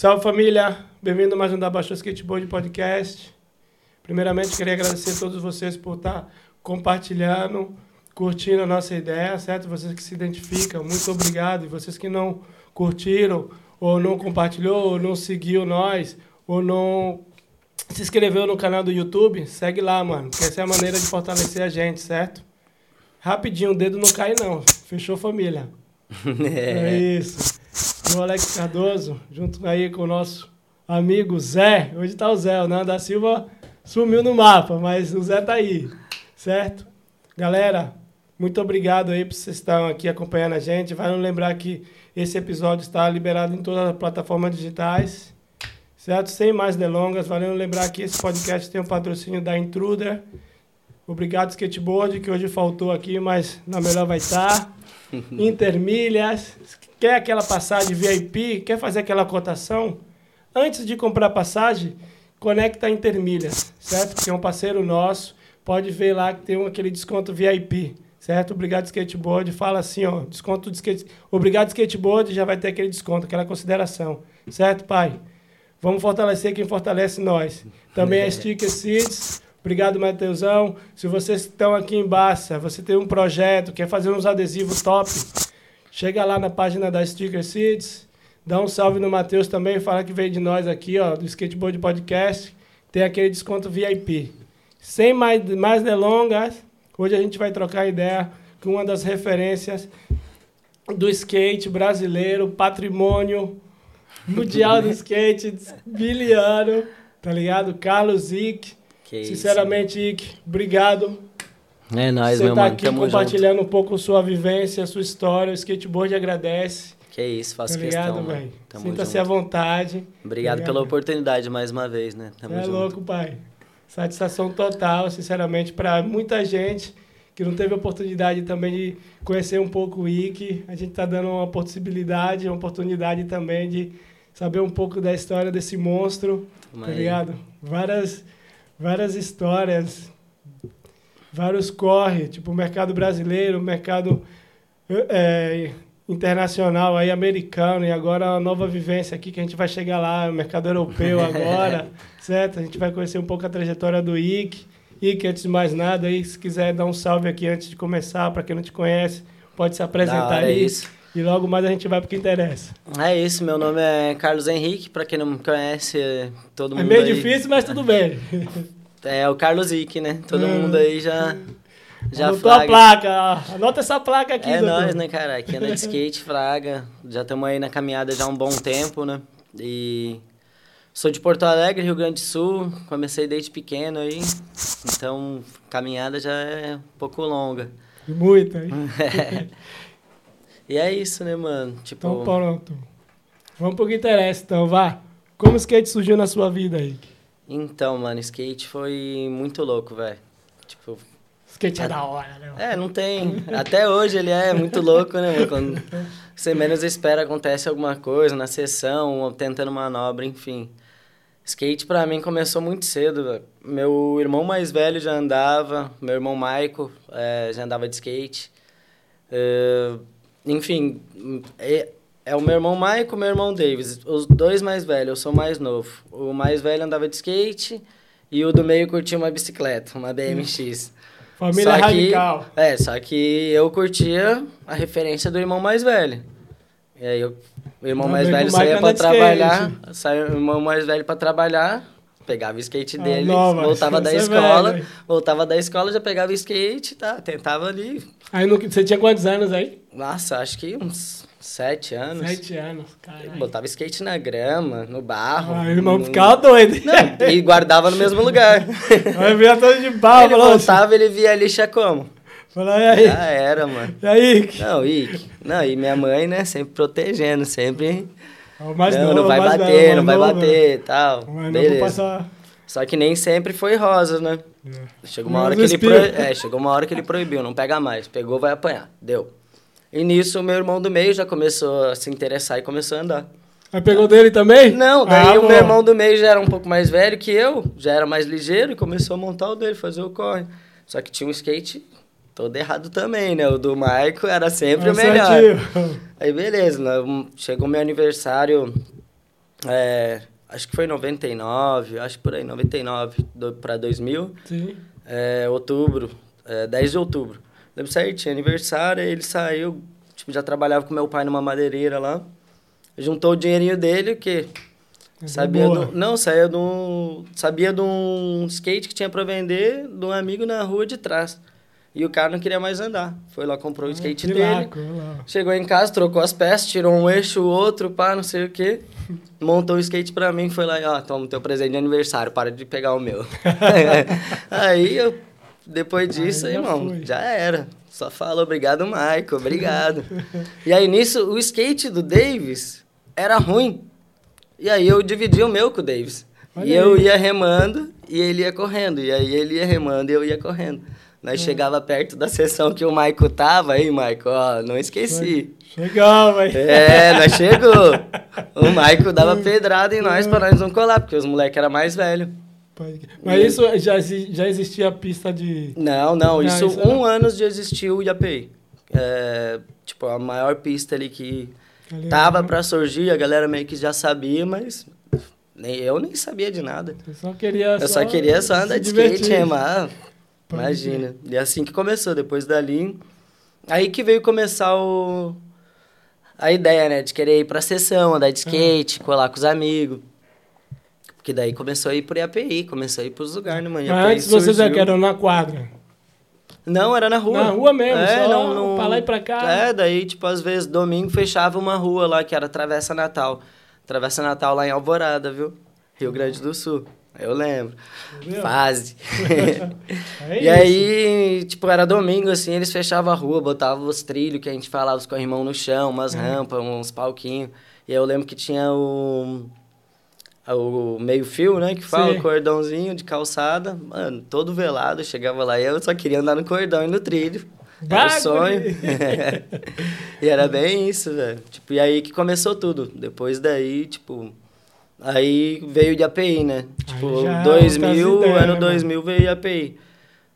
Salve família, bem-vindo a mais um da Baixou Skateboard Podcast. Primeiramente, queria agradecer a todos vocês por estar compartilhando, curtindo a nossa ideia, certo? Vocês que se identificam, muito obrigado. E vocês que não curtiram, ou não compartilhou, ou não seguiu nós, ou não se inscreveu no canal do YouTube, segue lá, mano. Que essa é a maneira de fortalecer a gente, certo? Rapidinho, o dedo não cai não. Fechou família. É, é isso. O Alex Cardoso, junto aí com o nosso amigo Zé. Hoje tá o Zé, o Nando da Silva sumiu no mapa, mas o Zé tá aí, certo? Galera, muito obrigado aí por vocês estarem aqui acompanhando a gente. Vai lembrar que esse episódio está liberado em todas as plataformas digitais. Certo? Sem mais delongas, valendo lembrar que esse podcast tem um patrocínio da Intruder. Obrigado, Skateboard, que hoje faltou aqui, mas na melhor vai estar. Intermilhas. Quer aquela passagem VIP? Quer fazer aquela cotação? Antes de comprar passagem, conecta a Intermilhas, certo? Porque é um parceiro nosso. Pode ver lá que tem aquele desconto VIP certo? Obrigado Skateboard, fala assim, ó, desconto de skate, obrigado Skateboard, já vai ter aquele desconto, aquela consideração, certo, pai? Vamos fortalecer quem fortalece nós. Também a Sticker Seeds. Obrigado, Mateusão. Se vocês estão aqui em Barça, você tem um projeto, quer fazer uns adesivos top, chega lá na página da Sticker Seeds, dá um salve no Matheus também, fala que veio de nós aqui, ó, do Skateboard Podcast. Tem aquele desconto VIP. Sem mais, mais delongas, hoje a gente vai trocar ideia com uma das referências do skate brasileiro, patrimônio Mundial do Skate, biliano, tá ligado? Carlos Ick. Sinceramente, Ick, obrigado. É nóis, Você meu tá mano. aqui Tamo compartilhando junto. um pouco sua vivência, sua história. O skateboard agradece. Que isso, faço tá ligado, questão, velho. Sinta-se à vontade. Obrigado, pela oportunidade mais uma vez, né? Tamo é junto. louco, pai. Satisfação total, sinceramente, para muita gente que não teve oportunidade também de conhecer um pouco o Ike. A gente está dando uma possibilidade, uma oportunidade também de saber um pouco da história desse monstro, Toma tá ligado? Várias, várias histórias, vários corre, tipo o mercado brasileiro, o mercado é, internacional aí, americano, e agora a nova vivência aqui que a gente vai chegar lá, o mercado europeu agora, certo? A gente vai conhecer um pouco a trajetória do IC. IC, antes de mais nada, aí, se quiser dar um salve aqui antes de começar, para quem não te conhece, pode se apresentar aí. É isso. E logo mais a gente vai para o que interessa. É isso, meu nome é Carlos Henrique, para quem não me conhece, todo é mundo. É meio aí... difícil, mas tudo bem. É o Carlos Henrique, né? Todo hum. mundo aí já. Já Anotou a placa, anota essa placa aqui, É nós, né, cara? Aqui anda de skate, fraga. Já estamos aí na caminhada já há um bom tempo, né? E sou de Porto Alegre, Rio Grande do Sul. Comecei desde pequeno aí. Então, caminhada já é um pouco longa. Muito, hein? E é isso, né, mano? Tipo... Então pronto. Vamos pro que interessa, então, vá. Como o skate surgiu na sua vida aí? Então, mano, skate foi muito louco, velho. Tipo... Skate é da hora, né? É, não tem... Até hoje ele é muito louco, né, Quando você menos espera, acontece alguma coisa na sessão, ou tentando manobra, enfim. Skate pra mim começou muito cedo, véio. Meu irmão mais velho já andava, meu irmão Maico é, já andava de skate. Uh, enfim, é, o meu irmão Maico e o meu irmão Davis. Os dois mais velhos, eu sou mais novo. O mais velho andava de skate e o do meio curtia uma bicicleta, uma BMX. Família só radical. Que, é, só que eu curtia a referência do irmão mais velho. E aí eu, o irmão Não, mais velho saía para trabalhar, saía o irmão mais velho para trabalhar, pegava o skate ah, dele, voltava da é escola, velho. voltava da escola, já pegava o skate, tá, tentava ali. Aí no, você tinha quantos anos aí? Nossa, acho que uns sete anos. Sete anos, cara. Botava skate na grama, no barro. Ah, o irmão no... ficava doido. Não, e guardava no mesmo lugar. Aí via todo de barro. Ele voltava, assim. ele via a lixa como? Falou, e aí? Já era, mano. E aí? Não, e, não, e minha mãe, né, sempre protegendo, sempre... Não, não vai bater, novo, não vai bater e tal. Mas Beleza. Não passar... Só que nem sempre foi rosa, né? É. Chegou uma hora que ele pro... é, chegou uma hora que ele proibiu, não pega mais. Pegou, vai apanhar. Deu. E nisso o meu irmão do meio já começou a se interessar e começou a andar. Aí pegou dele também? Não, daí ah, o meu irmão do meio já era um pouco mais velho que eu, já era mais ligeiro e começou a montar o dele, fazer o corre. Só que tinha um skate todo errado também, né? O do Marco era sempre o melhor. Aí beleza, chegou meu aniversário É, acho que foi em 99, acho que por aí, 99 do, pra 2000. Sim. É, outubro, é, 10 de outubro. Lembro certinho, aniversário, ele saiu, tipo, já trabalhava com meu pai numa madeireira lá. Juntou o dinheirinho dele, que sabia boa. do, não, saía de um, sabia de um skate que tinha pra vender de um amigo na rua de trás. E o cara não queria mais andar. Foi lá, comprou o skate Que dele. laco. Chegou em casa, trocou as peças, tirou um eixo, o outro, pá, não sei o quê. Montou o skate pra mim, foi lá e, ó, toma teu presente de aniversário, para de pegar o meu. aí, eu, depois disso, Aí irmão, foi. já era. Só fala, obrigado, Michael, obrigado. e aí, nisso, o skate do Davis era ruim. E aí, eu dividi o meu com o Davis. Olha e eu aí. ia remando e ele ia correndo. E aí, ele ia remando e eu ia correndo. Nós chegava perto da sessão que o Michael tava, aí, Michael, ó, não esqueci. Legal, velho. É, nós chegou. O Michael dava pedrada em nós pra nós não colar, porque os moleques eram mais velhos. Mas isso já, já existia a pista de. Não, não, Não, isso, isso era- um ano de existir o IAPI. É, tipo, a maior pista ali que ali, tava né? pra surgir, a galera meio que já sabia, mas nem, eu nem sabia de nada. Eu só queria. Eu só queria só andar de skate, remar. Pode Imagina. E assim que começou, depois dali. Aí que veio começar o. A ideia, né? De querer ir pra sessão, andar de Ah. skate, colar com os amigos. Porque daí começou a ir pro IAPI, começou a ir pros lugares, né, mano? Mas antes vocês já surgiu. que eram na quadra. Não, era na rua. Na rua mesmo, é, só não, não... pra lá e pra cá. É, daí, tipo, às vezes, domingo fechava uma rua lá, que era Travessa Natal. Travessa Natal lá em Alvorada, viu? Rio Grande do Sul. Eu lembro. Entendeu? Fase. É e aí, tipo, era domingo, assim, eles fechavam a rua, botavam os trilhos que a gente falava, os corrimão no chão, umas Uhum. rampas, uns palquinhos. E eu lembro que tinha o... O meio-fio, né? Que fala, Sim. o cordãozinho de calçada. Mano, todo velado. Chegava lá e eu só queria andar no cordão e no trilho. Era o sonho. e era bem isso, velho. Tipo, e aí que começou tudo. Depois daí, tipo... Aí veio de API, né? Tipo, já é 2000, outras ideias, ano né, 2000 veio IAPI.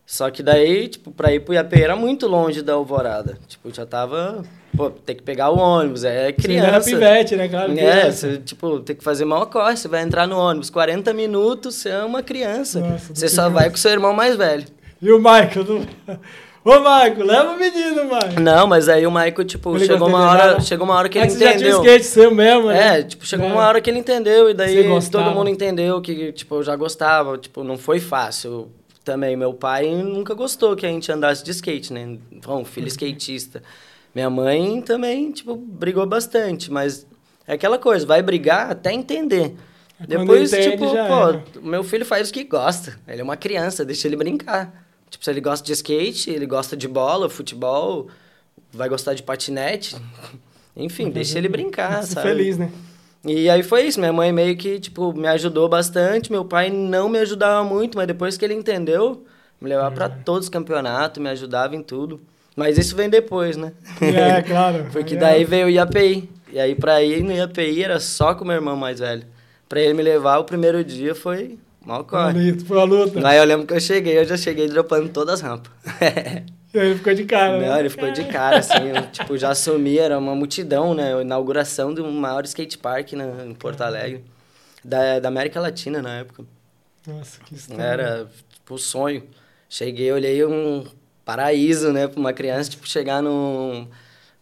Só que daí, tipo, pra ir pro IAPI era muito longe da Alvorada. Tipo, já tava... Pô, tem que pegar o ônibus, é Você ainda era criança. pivete, né, cara? É, Criança. você, tipo, tem que fazer mal corre, você vai entrar no ônibus, 40 minutos, você é uma criança. Nossa, você do só criança. vai com seu irmão mais velho. E o Michael? Não... Ô, Michael, leva o menino, Michael. Não, mas aí o Michael, tipo, Ele chegou uma hora, andar? chegou uma hora que É ele que você já tinha entendeu. skate seu mesmo, né? É, tipo, chegou É. uma hora que ele entendeu e daí todo mundo entendeu que, tipo, eu já gostava, tipo, não foi fácil também. Meu pai nunca gostou que a gente andasse de skate, né? Bom, Uhum. filho skatista. Minha mãe também, tipo, brigou bastante, mas é aquela coisa, vai brigar até entender. Quando Depois, entende, tipo, pô, era. meu filho faz o que gosta. Ele é uma criança, deixa ele brincar. Tipo, se ele gosta de skate, ele gosta de bola, futebol, vai gostar de patinete. Enfim, deixa ele brincar, sabe? feliz, né? E aí foi isso, minha mãe meio que, tipo, me ajudou bastante, meu pai não me ajudava muito, mas depois que ele entendeu, me levava pra todos os campeonatos, me ajudava em tudo. Mas isso vem depois, né? É, claro. Porque Aí daí é- veio o IAPI. E aí pra ir no IAPI era só com o meu irmão mais velho. Pra ele me levar o primeiro dia foi mal corre. Bonito, foi a luta. Aí eu lembro que eu cheguei, eu já cheguei dropando todas as rampas. E aí ele ficou de cara, né? Não, ele ficou de cara, assim, eu, tipo, já assumi, era uma multidão, né? Inauguração do maior skate park na, em Porto Alegre. Da, da América Latina na época. Nossa, que história. Era, tipo, o sonho. Cheguei, olhei um paraíso, né, pra uma criança, tipo, chegar num.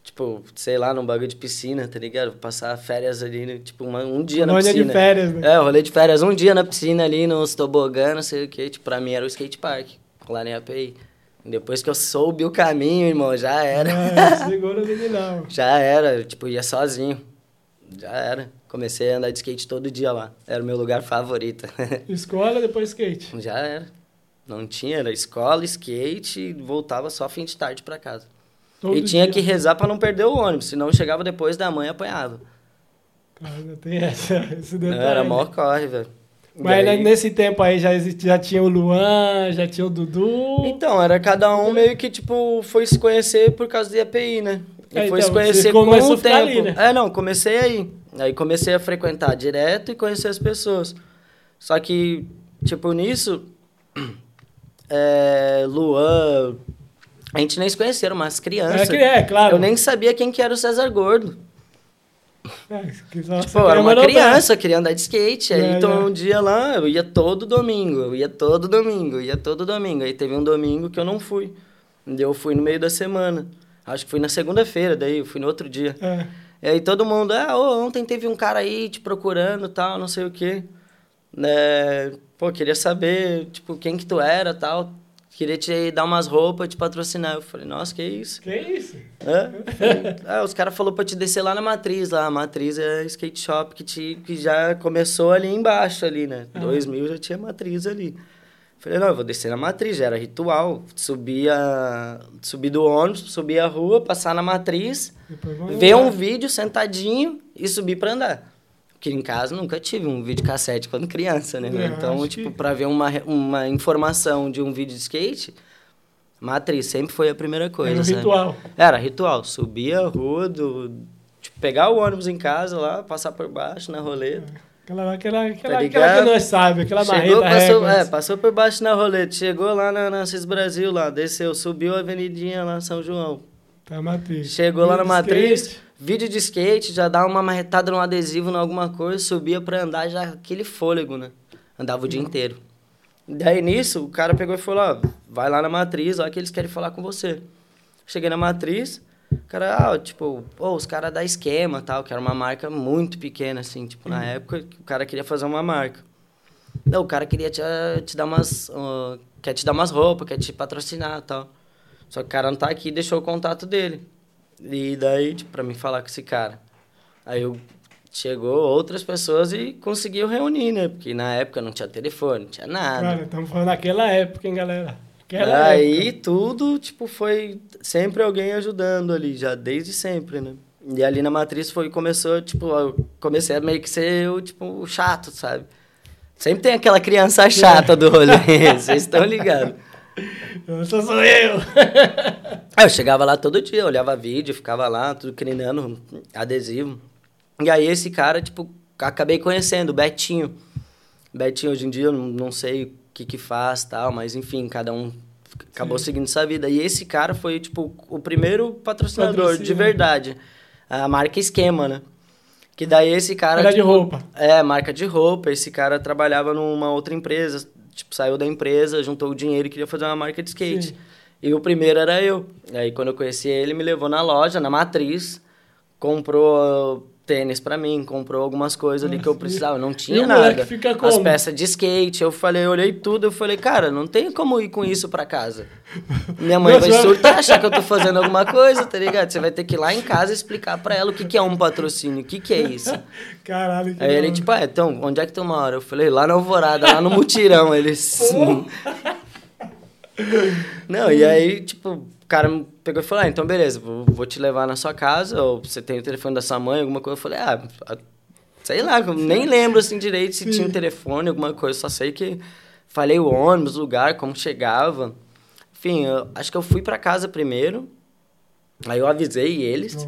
Tipo, sei lá, num bagulho de piscina, tá ligado? Passar férias ali, né, tipo, uma- um dia na piscina. de férias, né? É, rolei de férias um dia na piscina ali, nos tobogã, não sei o que. Tipo, pra mim era o skate park, lá na API. Depois que eu soube o caminho, irmão, já era. É, segura o meninão. Já era, tipo, ia sozinho. Já era. Comecei a andar de skate todo dia lá. Era o meu lugar favorito. Escola, depois skate. Já era. Não tinha, era escola, skate, voltava só fim de tarde pra casa. Todo e tinha dia. que rezar pra não perder o ônibus, senão chegava depois da mãe e apanhava. Cara, tem essa, esse Não, detalhe. era maior corre, velho. Mas né, aí- nesse tempo aí já, já tinha o Luan, já tinha o Dudu. Então, era cada um meio que, tipo, foi se conhecer por causa do IAPI, né? E É, foi então, se conhecer com o tempo. ali, né? É, não, comecei aí. Aí comecei a frequentar direto e conhecer as pessoas. Só que, tipo, nisso, é, Luan, a gente nem se conheceram, mas criança. É, é, claro. Eu nem sabia quem que era o César Gordo. É, Pô, eu era uma criança, queria andar de skate. Aí É, então é. um dia lá, eu ia todo domingo, eu ia todo domingo, eu ia todo domingo. Aí teve um domingo que eu não fui. Eu fui no meio da semana. Acho que fui na segunda-feira, daí eu fui no outro dia. É. E aí todo mundo, ah, ô, ontem teve um cara aí te procurando tal, não sei o quê. É, pô, queria saber, tipo, quem que tu era tal. Queria te dar umas roupas, te patrocinar. Eu falei, nossa, que isso? Que isso? É? ah, os caras falaram pra te descer lá na Matriz, lá. A Matriz é skate shop que, te, que já começou ali embaixo, ali, né? Ah. 2000 já tinha Matriz ali. Falei, não, eu vou descer na Matriz, já era ritual. Subia, subir do ônibus, subir a rua, passar na Matriz, ver um vídeo sentadinho e subir pra andar. Porque em casa nunca tive um vídeo cassete quando criança, né? É, então, tipo, que- pra ver uma, uma informação de um vídeo de skate, Matriz sempre foi a primeira coisa, Era um ritual. Era ritual. Subir a rua, do, tipo, pegar o ônibus em casa lá, passar por baixo na roleta. Aquela, aquela, aquela, Tá aquela que nós sabe, aquela Chegou, marreta passou, é, passou por baixo na roleta. Chegou lá na, na Cis Brasil, lá, desceu, subiu a avenidinha lá, São João. Tá, matriz. Chegou lá na Skate. Vídeo de skate, já dá uma marretada num adesivo, em alguma coisa, subia pra andar já aquele fôlego, né? Andava o dia inteiro. Daí nisso, o cara pegou e falou, ó, vai lá na matriz, lá que eles querem falar com você. Cheguei na matriz, o cara, ah, tipo, pô, os caras da esquema tal, que era uma marca muito pequena, assim, tipo, na época o cara queria fazer uma marca. Não, o cara queria te, te dar umas. ah, quer te dar umas roupas, quer te patrocinar e tal. Só que o cara não tá aqui e deixou o contato dele. E daí, tipo, pra mim falar com esse cara. Aí eu chegou outras pessoas e conseguiu reunir, né? Porque na época não tinha telefone, não tinha nada. Cara, estamos falando daquela época, hein, galera? Aquela Aí época. tudo, tipo, foi sempre alguém ajudando ali, já desde sempre, né? E ali na matriz foi, começou, tipo, eu comecei a meio que ser o, tipo, o chato, sabe? Sempre tem aquela criança chata do rolê, vocês estão ligados. Essa sou eu. Eu chegava lá todo dia, olhava vídeo, ficava lá, tudo crinando, adesivo. E aí esse cara, tipo, acabei conhecendo, o Betinho. Betinho, hoje em dia, eu não, sei o que que faz tal, mas enfim, cada um acabou Sim. seguindo sua vida. E esse cara foi, tipo, o primeiro patrocinador, de Patrocínio. verdade. A marca Esquema, né? Que daí esse cara... De tipo, roupa. É, marca de roupa. Esse cara trabalhava numa outra empresa, tipo, saiu da empresa, juntou o dinheiro e queria fazer uma marca de skate. Sim. E o primeiro era eu. Aí quando eu conheci ele, me levou na loja, na matriz, comprou tênis pra mim, comprou algumas coisas ali que eu Nossa, precisava. Não tinha nada. As peças de skate, eu falei, eu olhei tudo, eu falei, cara, não tem como ir com isso pra casa. Minha mãe vai surtar, achar que eu tô fazendo alguma coisa, tá ligado? Você vai ter que ir lá em casa explicar pra ela o que, que é um patrocínio, o que, que é isso. Caralho, que Aí ele, tipo, ah, então, onde é que tu mora? Eu falei, lá na Alvorada, lá no Mutirão. Ele, sim. Não, e aí, tipo, o cara me pegou e falou, ah, então beleza, vou, vou te levar na sua casa, ou você tem o telefone da sua mãe, alguma coisa. Eu falei, ah, sei lá, nem lembro assim direito se tinha um telefone, alguma coisa, só sei que falei o ônibus, o lugar, como chegava. Enfim, eu, acho que eu fui pra casa primeiro, aí eu avisei eles.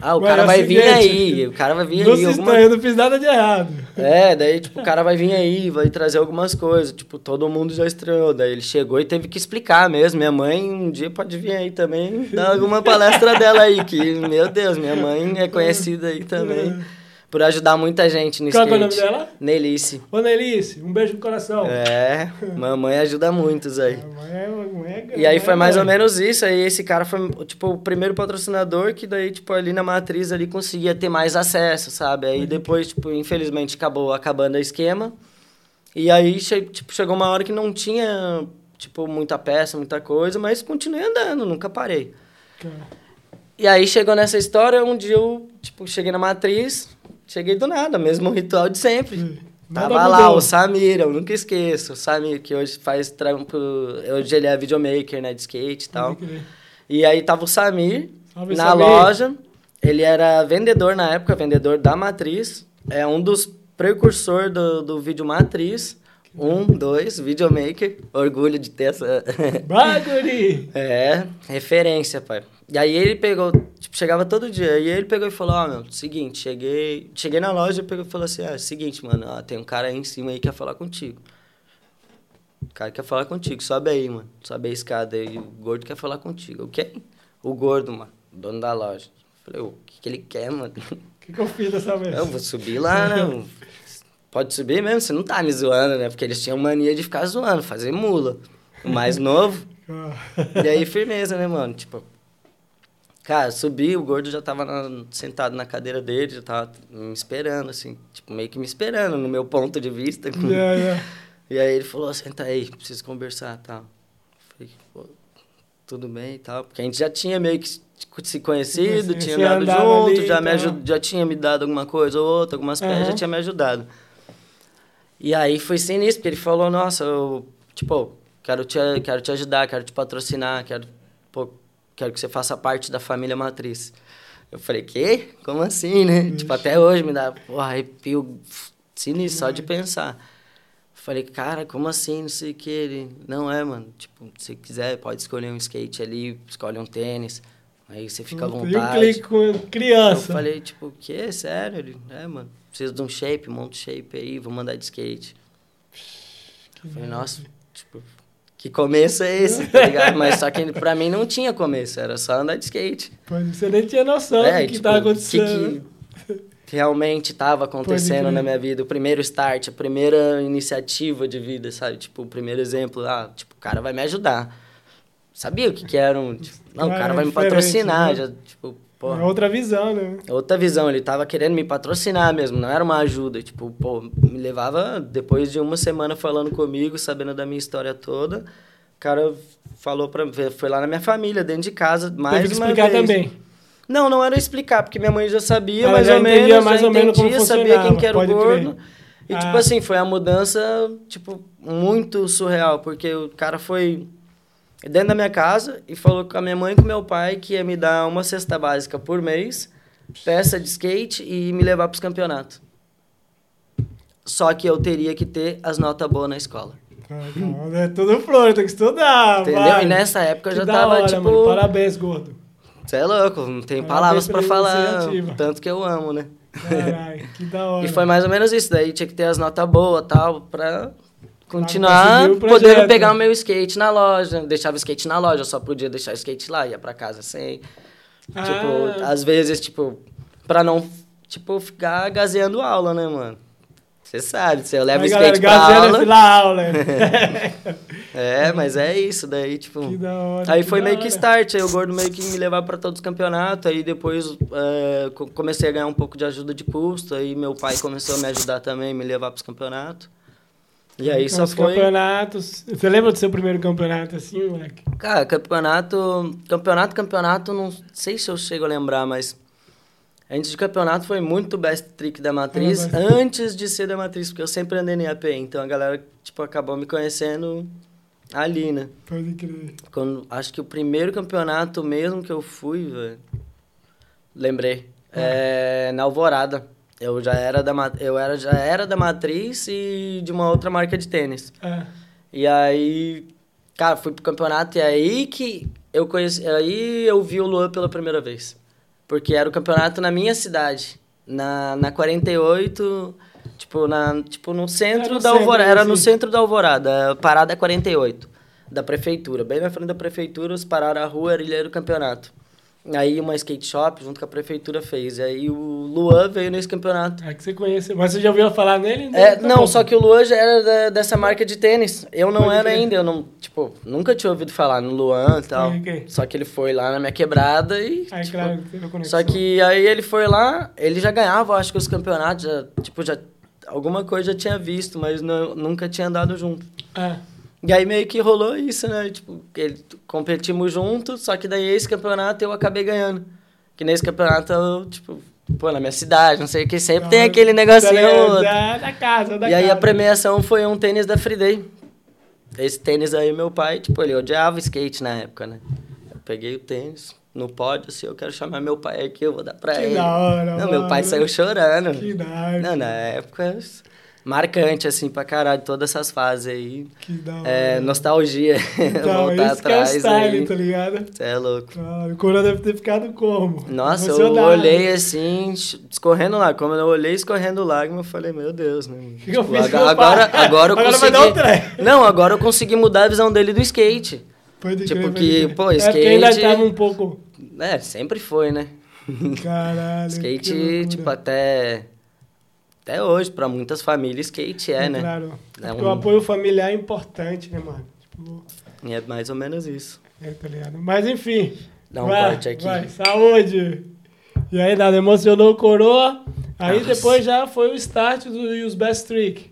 Ah, o Mas cara é o vai vir seguinte, aí, o cara vai vir Não aí. se alguma eu não fiz nada de errado. é, daí, tipo, o cara vai vir aí, vai trazer algumas coisas. Tipo, todo mundo já estranhou. Daí ele chegou e teve que explicar mesmo. Minha mãe um dia pode vir aí também, dar alguma palestra dela aí, que, meu Deus, minha mãe é conhecida aí também. Por ajudar muita gente no Qual que é o skate. nome dela? Nelice. Ô, Nelice, um beijo no coração. É, mamãe ajuda muitos aí. A mãe é- a mãe é- E aí foi mais ou menos isso. Aí esse cara foi, tipo, o primeiro patrocinador que daí, tipo, ali na matriz ali conseguia ter mais acesso, sabe? Aí depois, tipo, infelizmente acabou acabando o esquema. E aí, tipo, chegou uma hora que não tinha, tipo, muita peça, muita coisa, mas continuei andando, nunca parei. Cara, E aí chegou nessa história, um dia eu, tipo, cheguei na matriz, cheguei do nada, mesmo ritual de sempre. Nada Tava lá mudou. o Samir, eu nunca esqueço. O Samir, que hoje faz trampo. Hoje ele é videomaker, né? De skate e tal. E aí tava o Samir Salve, na Samir. loja. Ele era vendedor na época, vendedor da Matriz. É um dos precursores do, do vídeo Matriz. Um, dois, videomaker. Orgulho de ter essa. Baguri! É, referência, pai. E aí ele pegou, tipo, chegava todo dia. E ele pegou e falou, ó, meu, seguinte, cheguei. Cheguei na loja e pegou e falou assim, ah, seguinte, mano, ó, tem um cara aí em cima aí que quer falar contigo. O cara quer falar contigo, sobe aí, mano. Sobe a escada aí, o gordo quer falar contigo. O quê? O gordo, mano, dono da loja. Falei, o que, que ele quer, mano? O que, que eu fiz dessa vez? Eu vou subir lá, né? Pode subir mesmo, você não tá me zoando, né? Porque eles tinham mania de ficar zoando, fazer mula. O mais novo. e aí, firmeza, né, mano? Tipo, cara, subi, o gordo já tava na, sentado na cadeira dele, já tava me esperando, assim, tipo, meio que me esperando, no meu ponto de vista. Yeah, yeah. E aí ele falou, senta aí, preciso conversar e tal. Falei, pô, tudo bem e tal. Porque a gente já tinha meio que se conhecido, Você- tinha andado junto, ali já, me tal. aju- já tinha me dado alguma coisa ou outra, algumas peças, Aham. já tinha me ajudado. E aí foi sinistro, porque ele falou, nossa, eu, tipo, quero te, quero te ajudar, quero te patrocinar, quero, pô, quero que você faça parte da família matriz. Eu falei, quê? Como assim, né? Tipo, até hoje me dá, porra, arrepio sinistro só de pensar. Falei, cara, como assim? Não sei o que. Ele, não é, mano. Tipo, se quiser, pode escolher um skate ali, escolhe um tênis. Aí você fica à um vontade. clique com Eu criança. falei, tipo, o quê? Sério? Ele, é, mano. Preciso de um shape, monta o shape aí, vou mandar de skate. Eu falei, nossa, tipo, que começo é esse, tá ligado? Mas só que pra mim não tinha começo, era só andar de skate. Pois, Você nem tinha noção é, do que tipo, tava o que acontecendo. que realmente estava acontecendo na minha vida. O primeiro start, a primeira iniciativa de vida, sabe? Tipo, o primeiro exemplo, ah, tipo, o cara vai me ajudar. Sabia o que que era um... Tipo, não, o cara é vai me patrocinar, né? já, tipo, É porra. outra visão, né? Outra visão, ele tava querendo me patrocinar mesmo, não era uma ajuda. Tipo, pô, me levava depois de uma semana falando comigo, sabendo da minha história toda. O cara falou pra mim, foi lá na minha família, dentro de casa, mais Teve uma explicar vez. também. Não, não era explicar, porque minha mãe já sabia Ela mais já ou menos, mais já ou menos entendia, sabia quem que era o pode crer. gordo. E, Ah. tipo assim, foi a mudança, tipo, muito surreal, porque o cara foi dentro da minha casa e falou com a minha mãe e com meu pai que ia me dar uma cesta básica por mês, peça de skate e me levar para os campeonatos. Só que eu teria que ter as notas boas na escola. Não, é tudo flor, tem que estudar. Entendeu? vai. E nessa época eu já tava, hora, tipo. mano. Parabéns, gordo. Você é louco, não tenho Parabéns palavras para falar tanto que eu amo, né? Caralho, que da hora. E foi mais ou menos isso. Daí tinha que ter as notas boas tal, pra continuar podendo pegar o meu skate na loja. Deixava o skate na loja, só podia deixar o skate lá, ia pra casa sem. Ah, Tipo, às vezes, tipo, pra não, tipo, ficar gazeando aula, né, mano? Você sabe, se eu levo o aí, galera, skate pra aula. aula. É, mas é isso, daí, tipo. que da hora. Aí foi da meio que hora. start, aí o gordo meio que me levava para todos os campeonatos, aí depois é, co- comecei a ganhar um pouco de ajuda de custo, aí meu pai começou a me ajudar também, me levar para os campeonatos. E aí só Os foi. campeonatos. Você lembra do seu primeiro campeonato assim, moleque? Cara, campeonato. Campeonato, campeonato, não sei se eu chego a lembrar, mas. Antes de campeonato foi muito best trick da matriz, Ah, antes de ser da matriz, porque eu sempre andei no IAP, então a galera, tipo, acabou me conhecendo ali, né? Pode crer. Quando, acho que o primeiro campeonato mesmo que eu fui, velho. Lembrei. É, na Alvorada. Eu já era da eu era já era da matriz e de uma outra marca de tênis. É. E aí, cara, fui pro campeonato e é aí que eu conheci, aí eu vi o Luan pela primeira vez. Porque era o campeonato na minha cidade, na na 48, tipo na tipo no centro Era da Alvorada, era no assim. centro da Alvorada, parada 48 da prefeitura, bem na frente da prefeitura, os pararam a rua, era o campeonato. Aí uma skate shop junto com a prefeitura fez. E aí o Luan veio nesse campeonato. É que você conhece. Mas você já ouviu falar nele? É, Tá não, bom. só que o Luan já era da- dessa marca de tênis. Eu não Pode era ainda, eu não, tipo, nunca tinha ouvido falar no Luan e tal. Ok. Só que ele foi lá na minha quebrada e. Aí, tipo, claro, teve conexão. só que aí ele foi lá, ele já ganhava, acho que os campeonatos, já, tipo, já. Alguma coisa já tinha visto, mas não- nunca tinha andado junto. É. E aí meio que rolou isso, né? Tipo, ele, competimos juntos, só que daí esse campeonato eu acabei ganhando. Que nesse campeonato eu, tipo, pô, na minha cidade, não sei o que, sempre tem aquele negocinho. Da, outro. da, casa, da E aí casa. a premiação foi um tênis da Friday. Esse tênis aí, meu pai, tipo, ele odiava skate na época, né? Eu peguei o tênis no pódio, assim, eu quero chamar meu pai aqui, eu vou dar pra Que ele. da hora, Não, meu pai mano. saiu chorando. Que da hora. Não, na época, marcante, assim, pra caralho, todas essas fases aí. Que da hora. É, nostalgia, Então, voltar que é atrás style, aí. tá ligado? Você é louco. Claro, o Coroa deve ter ficado como? Nossa, eu olhei assim, escorrendo lá. Como eu olhei escorrendo lágrima, eu falei, meu Deus, né? que eu Tipo, fiz agora, agora, agora eu Agora vai consegui. dar um. Não, agora eu consegui mudar a visão dele do skate. Pode Tipo crer, que, pode pô, É porque ainda skate- tava um pouco... É, sempre foi, né? Caralho. que Skate, tipo, até. Até hoje, pra muitas famílias, skate é, né? Claro. É Porque um- o apoio familiar é importante, né, mano? Tipo, E é mais ou menos isso. é, tá ligado? Mas enfim. Dá um vai, corte aqui. Vai, saúde! E aí, nada, emocionou o coroa. Aí Nossa. depois já foi o start do Use Best Trick.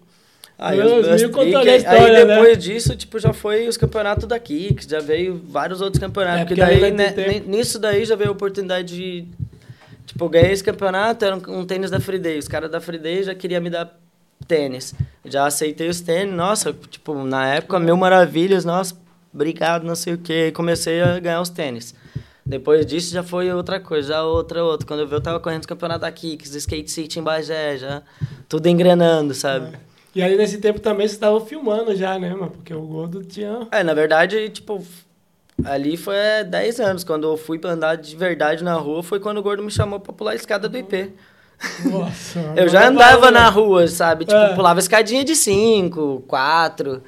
Aí, os contou trick, a história, aí né? depois disso, tipo, já foi os campeonatos daqui, que já veio vários outros campeonatos. É, porque porque daí, né, nisso daí já veio a oportunidade de. Tipo, ganhei esse campeonato, era um, um tênis da Friday. Os caras da Friday já queriam me dar tênis. Já aceitei os tênis, nossa, tipo, na época, mil maravilhas, nossa, obrigado, não sei o quê. E comecei a ganhar os tênis. Depois disso já foi outra coisa, já outra, outra. Quando eu vi, eu tava correndo os campeonatos da Kicks, Skate City em Bagé, já tudo engrenando, sabe? É. E aí nesse tempo também você estava filmando já, né, mano? Porque o Gordo tinha. É, na verdade, tipo, ali foi há 10 anos. Quando eu fui pra andar de verdade na rua, foi quando o gordo me chamou pra pular a escada do IP. Nossa. Eu já andava na rua, sabe? Tipo, É. pulava escadinha de 5, 4,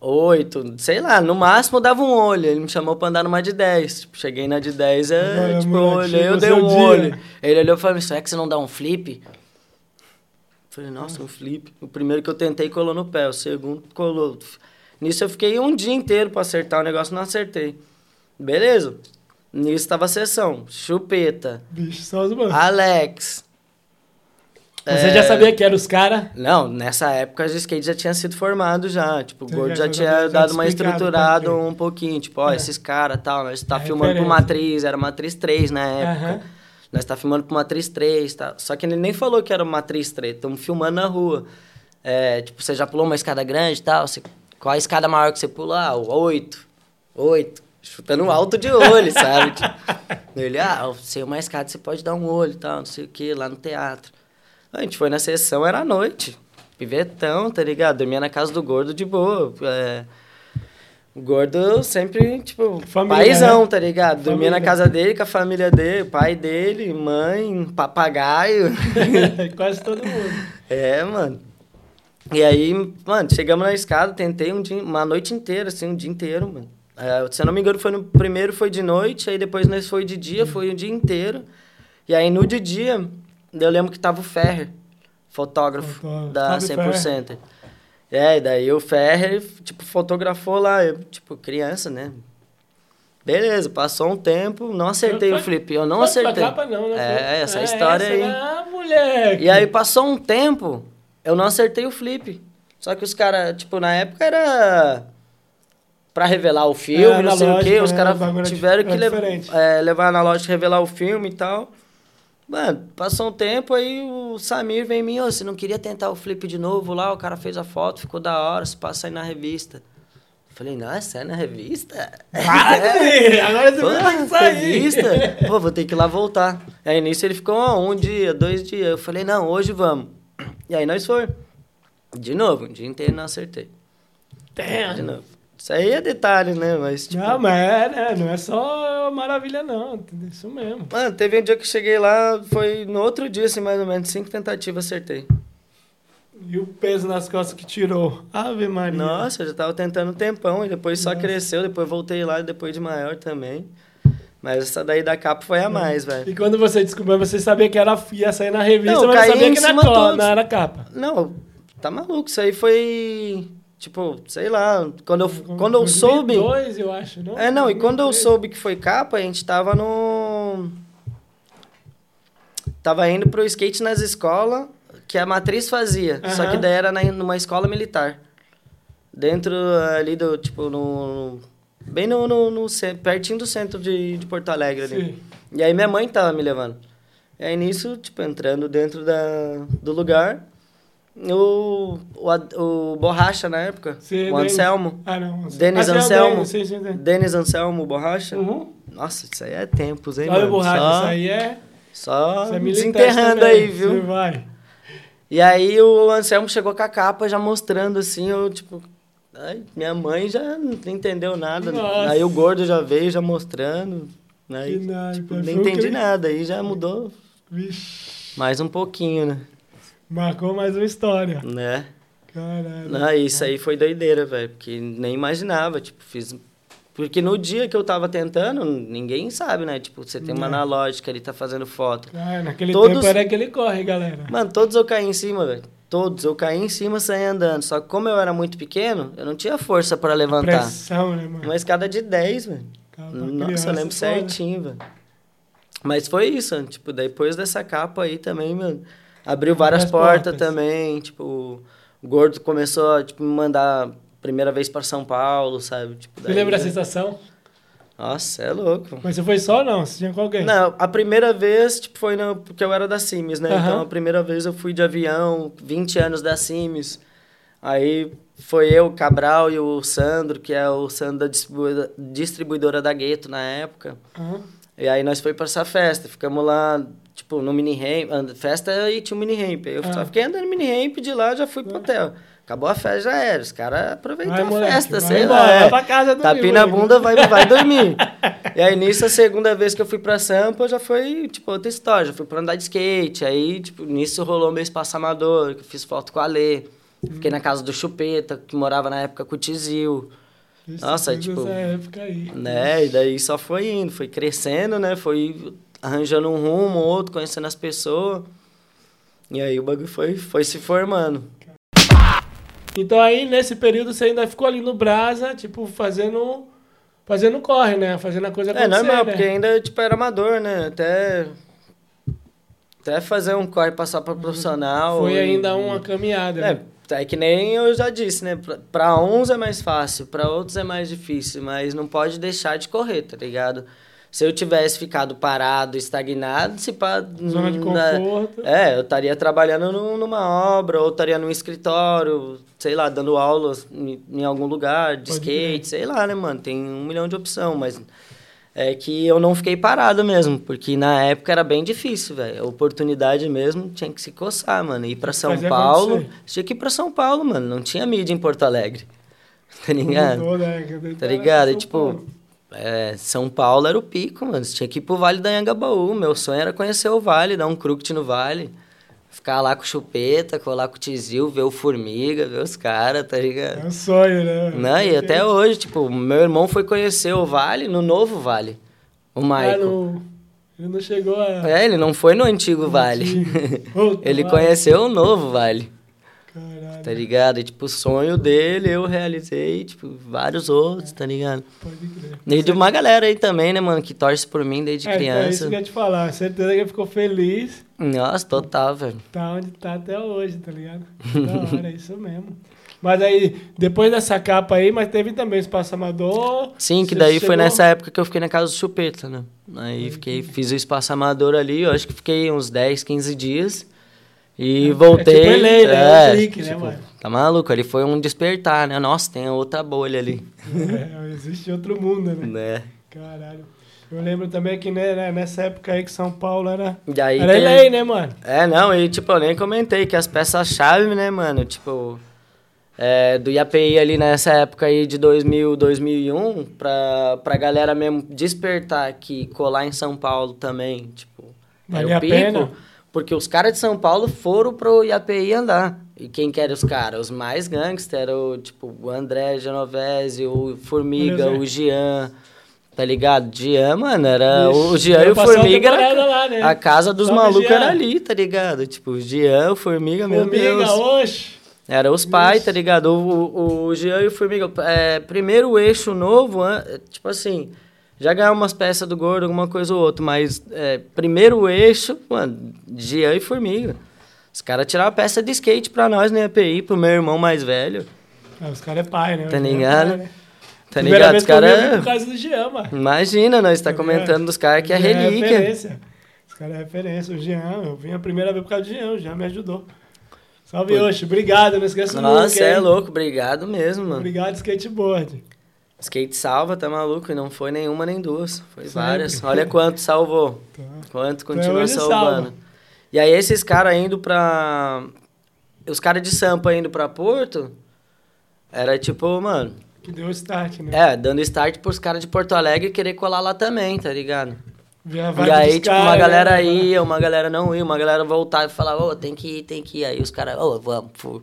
8, sei lá, no máximo dava um olho. Ele me chamou pra andar numa de 10. Tipo, cheguei na de 10, é, Agora, tipo, eu olhei, eu dei um dia. olho. Ele olhou e falou, será que você não dá um flip? Falei, nossa, um flip. O primeiro que eu tentei colou no pé, o segundo colou. Nisso eu fiquei um dia inteiro pra acertar o negócio, não acertei. Beleza. Nisso tava a sessão. Chupeta, Bicho, só os mano. Alex. Você é, já sabia que era os caras? Não, nessa época o skate já tinha sido formado já. Tipo, o Gordo já- já, tinha já dado uma estruturada um pouquinho. Tipo, ó, É. esses caras tal, nós tá É filmando pro referência. Matriz, era Matriz 3 na época. Aham. Nós tá filmando pro Matriz 3, tá? Só que ele nem falou que era uma Matriz 3, estamos filmando na rua. É, tipo, você já pulou uma escada grande e tal? Você, qual a escada maior que você pulou? Ah, o 8. 8. Chutando alto de olho, sabe? Tipo, ele, ah, se uma escada você pode dar um olho e tal, não sei o que, lá no teatro. A gente foi na sessão, era à noite. Pivetão, tá ligado? Dormia na casa do gordo de boa. É, o gordo sempre, tipo, Família, paizão, né? tá ligado? Dormia na Família. casa dele, com a família dele, pai dele, mãe, papagaio. Quase todo mundo. é, mano. E aí, mano, chegamos na escada, tentei um dia, uma noite inteira, assim, um dia inteiro, mano. É, se eu não me engano, foi no primeiro foi de noite, aí depois nós foi de dia, foi o dia inteiro. E aí no de dia, eu lembro que tava o Ferrer, fotógrafo Fotógrafo. da Salve, 100%. É, e daí o Ferrer, tipo, fotografou lá, eu, tipo, criança, né? Beleza, passou um tempo, não acertei Foi- o flip, eu não acertei. Pra capa, não, né? É, essa Ah, história essa, aí. né? Ah, moleque. E aí passou um tempo, eu não acertei o flip. Só que os caras, tipo, na época era pra revelar o filme, É, não sei o analógico, quê. Os né? caras O é tiveram que é lev é, levar na loja revelar o filme e tal. Mano, passou um tempo, aí o Samir vem em mim, ô, você não queria tentar o flip de novo lá? O cara fez a foto, ficou da hora, se passa aí na revista. Eu Falei, nossa, é na revista? Vai, agora você vai sair. revista? Pô, vou ter que ir lá voltar. Aí nisso ele ficou um dia, dois dias. Eu falei, não, hoje vamos. E aí nós foi. De novo, um dia inteiro não acertei. De Damn. novo. Isso aí é detalhe, né? Mas, tipo... Não, mas é, né? Não é só maravilha, não. Isso mesmo. Mano, teve um dia que eu cheguei lá, foi no outro dia, assim, mais ou menos, cinco tentativas, acertei. E o peso nas costas que tirou. Ave Maria. Nossa, eu já tava tentando um tempão, e depois só Nossa. cresceu, depois voltei lá, depois de maior também. Mas essa daí da capa foi a mais, velho. E quando você descobriu, você sabia que era, ia sair na revista, Não, mas não sabia que na, cima co- todos. na, na capa. Não, tá maluco, isso aí foi... Tipo, sei lá, quando eu, quando eu soube... 2002, eu acho, não? É, não, e quando eu 2003. soube que foi capa, a gente tava no. Tava indo pro skate nas escolas que a matriz fazia. Só que daí era na, numa escola militar. Dentro ali do, tipo, no. Bem no, no, no pertinho do centro de, de Porto Alegre ali. Sim. E aí minha mãe tava me levando. E aí nisso, tipo, entrando dentro da, do lugar, o, o, o Borracha na época, Sim, o. Anselmo. Ah, não. Denis Ah, Anselmo. Denis, Sim, sim, sim. Denis Anselmo Borracha. Uhum. Nossa, isso aí é tempos, hein, Olha o mano? borracha, só, isso aí é... só é desenterrando também, aí, viu? Vai. E aí o Anselmo chegou com a capa já mostrando assim, eu tipo... Ai, minha mãe já não entendeu nada. Nossa. Aí o gordo já veio já mostrando. Aí, Que naipe, tipo, foi nem o que entendi ele- nada. Aí já mudou Vixe. mais um pouquinho, né? Marcou mais uma história. Né? Caralho. Não, isso aí foi doideira, velho. Porque nem imaginava. Tipo, fiz Porque no dia que eu tava tentando, ninguém sabe, né? Tipo, você tem uma É. analógica, ele tá fazendo foto. Ah, naquele Todos- tempo era aquele corre, galera. Mano, todos eu caí em cima, velho. Todos. Eu caí em cima e saí andando. Só que como eu era muito pequeno, eu não tinha força pra levantar. Pressão, né, mano? Uma escada de 10, velho. Nossa, eu lembro certinho, velho. Mas foi isso, tipo, depois dessa capa aí também, mano, abriu várias Várias portas portas. também, tipo, o Gordo começou a, tipo, me mandar primeira vez pra São Paulo, sabe? Tipo, Você daí lembra a já- sensação? Nossa, é louco. Mas você foi só ou não? Você tinha com alguém? Não, a primeira vez, tipo, foi no, porque eu era da Sims, né? Aham. Então, a primeira vez eu fui de avião, 20 anos da Sims. Aí foi eu, o Cabral e o Sandro, que é o Sandro da distribuidora, da Gueto na época. Aham. E aí nós foi pra essa festa, ficamos lá, tipo, no mini ramp, festa e tinha um mini ramp. Eu Ah. só fiquei andando no mini ramp de lá já fui pro hotel. Acabou a festa, já era. Os caras aproveitam Vai, a moleque, festa, vai sei embora, lá. vai é. pra casa dormir, Tapinha na bunda, vai, vai dormir. e aí nisso, a segunda vez que eu fui pra Sampa, já foi, tipo, outra história. Já fui pra andar de skate. Aí, tipo, nisso rolou meu espaço amador, que eu fiz foto com a Lê. Fiquei na casa do Chupeta, que morava na época com o Tizil. Isso, Nossa, tipo, época aí. Né? E daí só foi indo, foi crescendo, né? Foi arranjando um rumo, outro, conhecendo as pessoas. E aí o bagulho foi, foi se formando. Então aí, nesse período, você ainda ficou ali no Brasa, tipo, fazendo... Fazendo corre, né? Fazendo a coisa É acontecer, normal, né? porque ainda tipo, era amador, né? Até, até fazer um corre passar para profissional. Foi e- ainda uma caminhada, né? É, é que nem eu já disse, né? Pra uns é mais fácil, pra outros é mais difícil, mas não pode deixar de correr, tá ligado? Se eu tivesse ficado parado, estagnado, se pá. Zona de conforto. É, eu estaria trabalhando num- numa obra, ou estaria num escritório, sei lá, dando aulas em, em algum lugar, de Pode skate, sei lá, né, mano? Tem um milhão de opção, mas é que eu não fiquei parado mesmo, porque na época era bem difícil, velho. A oportunidade mesmo tinha que se coçar, mano. Ir pra São Paulo, acontecer. tinha que ir pra São Paulo, mano. Não tinha mídia em Porto Alegre. Tá ligado? Mudou, né? Tá ligado? E, tipo, Paulo. É, São Paulo era o pico, mano. Você tinha que ir pro Vale da Anhangabaú. Meu sonho era conhecer o Vale, dar um cruct no Vale. Ficar lá com o Chupeta, colar com o Tizil, ver o Formiga, ver os caras, tá ligado? É um sonho, né? Não, e até hoje, tipo, meu irmão foi conhecer o Vale no novo Vale. O Ah, Michael. não- ele não chegou a... É, ele não foi no antigo Vale. Outro ele Vale. conheceu o novo Vale. Tá ligado? E, tipo, o sonho dele eu realizei, tipo, vários outros, tá ligado? pode crer. E de uma galera aí também, né, mano, que torce por mim desde É, então, é isso criança. que eu ia te falar. Certeza que ele ficou feliz. Nossa, total, velho. Tá onde tá até hoje, tá ligado? Da hora, é isso mesmo. Mas aí, depois dessa capa aí, mas teve também o Espaço Amador. Sim, que daí foi chegou- nessa época que eu fiquei na casa do Chupeta, né? Aí fiquei, fiz o espaço amador ali, eu acho que fiquei uns 10, 15 dias. E É, voltei. é tipo Elei, né? É é, um clique, né, tipo, mano? Tá maluco? Ali foi um despertar, né? Nossa, tem outra bolha ali. É, existe outro mundo, né? né? Caralho. Eu lembro também que né, né, nessa época aí que São Paulo era. E aí era tem- né, mano? É, não, e tipo, eu nem comentei que as peças-chave, né, mano, tipo, é, do IAPI ali nessa época aí de 2000, 2001, pra, pra galera mesmo despertar aqui, colar em São Paulo também, tipo, Valia era a pico, pena? Porque os caras de São Paulo foram pro IAPI andar. E quem que eram os caras? Os mais gangster, o, tipo, o André Genovese, o Formiga, o Jean, tá ligado? Jean, mano, era... o Ixi, Jean e o Formiga era... lá, né? A casa dos malucos era ali, tá ligado? Tipo, o Jean, o Formiga, meu Formiga, Deus. oxe. Era os pais, tá ligado? O, o, o Jean e o Formiga. É, primeiro eixo novo, tipo assim, já ganhar umas peças do gordo, alguma coisa ou outra, mas é, primeiro eixo, mano, Jean e Formiga. Os caras tiraram peça de skate pra nós na EPI, pro meu irmão mais velho, Ah, os caras é pai, né? Tá é ligado? né? tá Primeira ligado? Os caras. por causa do Jean, mano. Imagina, nós tá comentando dos caras que é relíquia. referência. Os caras é referência. O Jean, eu vim a primeira vez por causa do Jean, o Jean me ajudou. Salve. Oxe. Obrigado, não esqueça nunca, Nossa, é louco, obrigado mesmo, mano. Obrigado, skateboard. Skate salva, tá maluco? E não foi nenhuma nem duas. Foi Sempre. várias. Olha quanto salvou. Tá. Quanto Até continua hoje salvando. salva. E aí esses caras indo pra. Os caras de Sampa indo pra Porto. Era tipo, mano. Que deu start, né? É, dando start pros caras de Porto Alegre querer colar lá também, tá ligado? E aí, tipo, caras, uma galera né? ia, uma galera não ia, uma galera voltava e falava, ô, tem que ir, tem que ir. Aí os caras, ô, vamos. fu-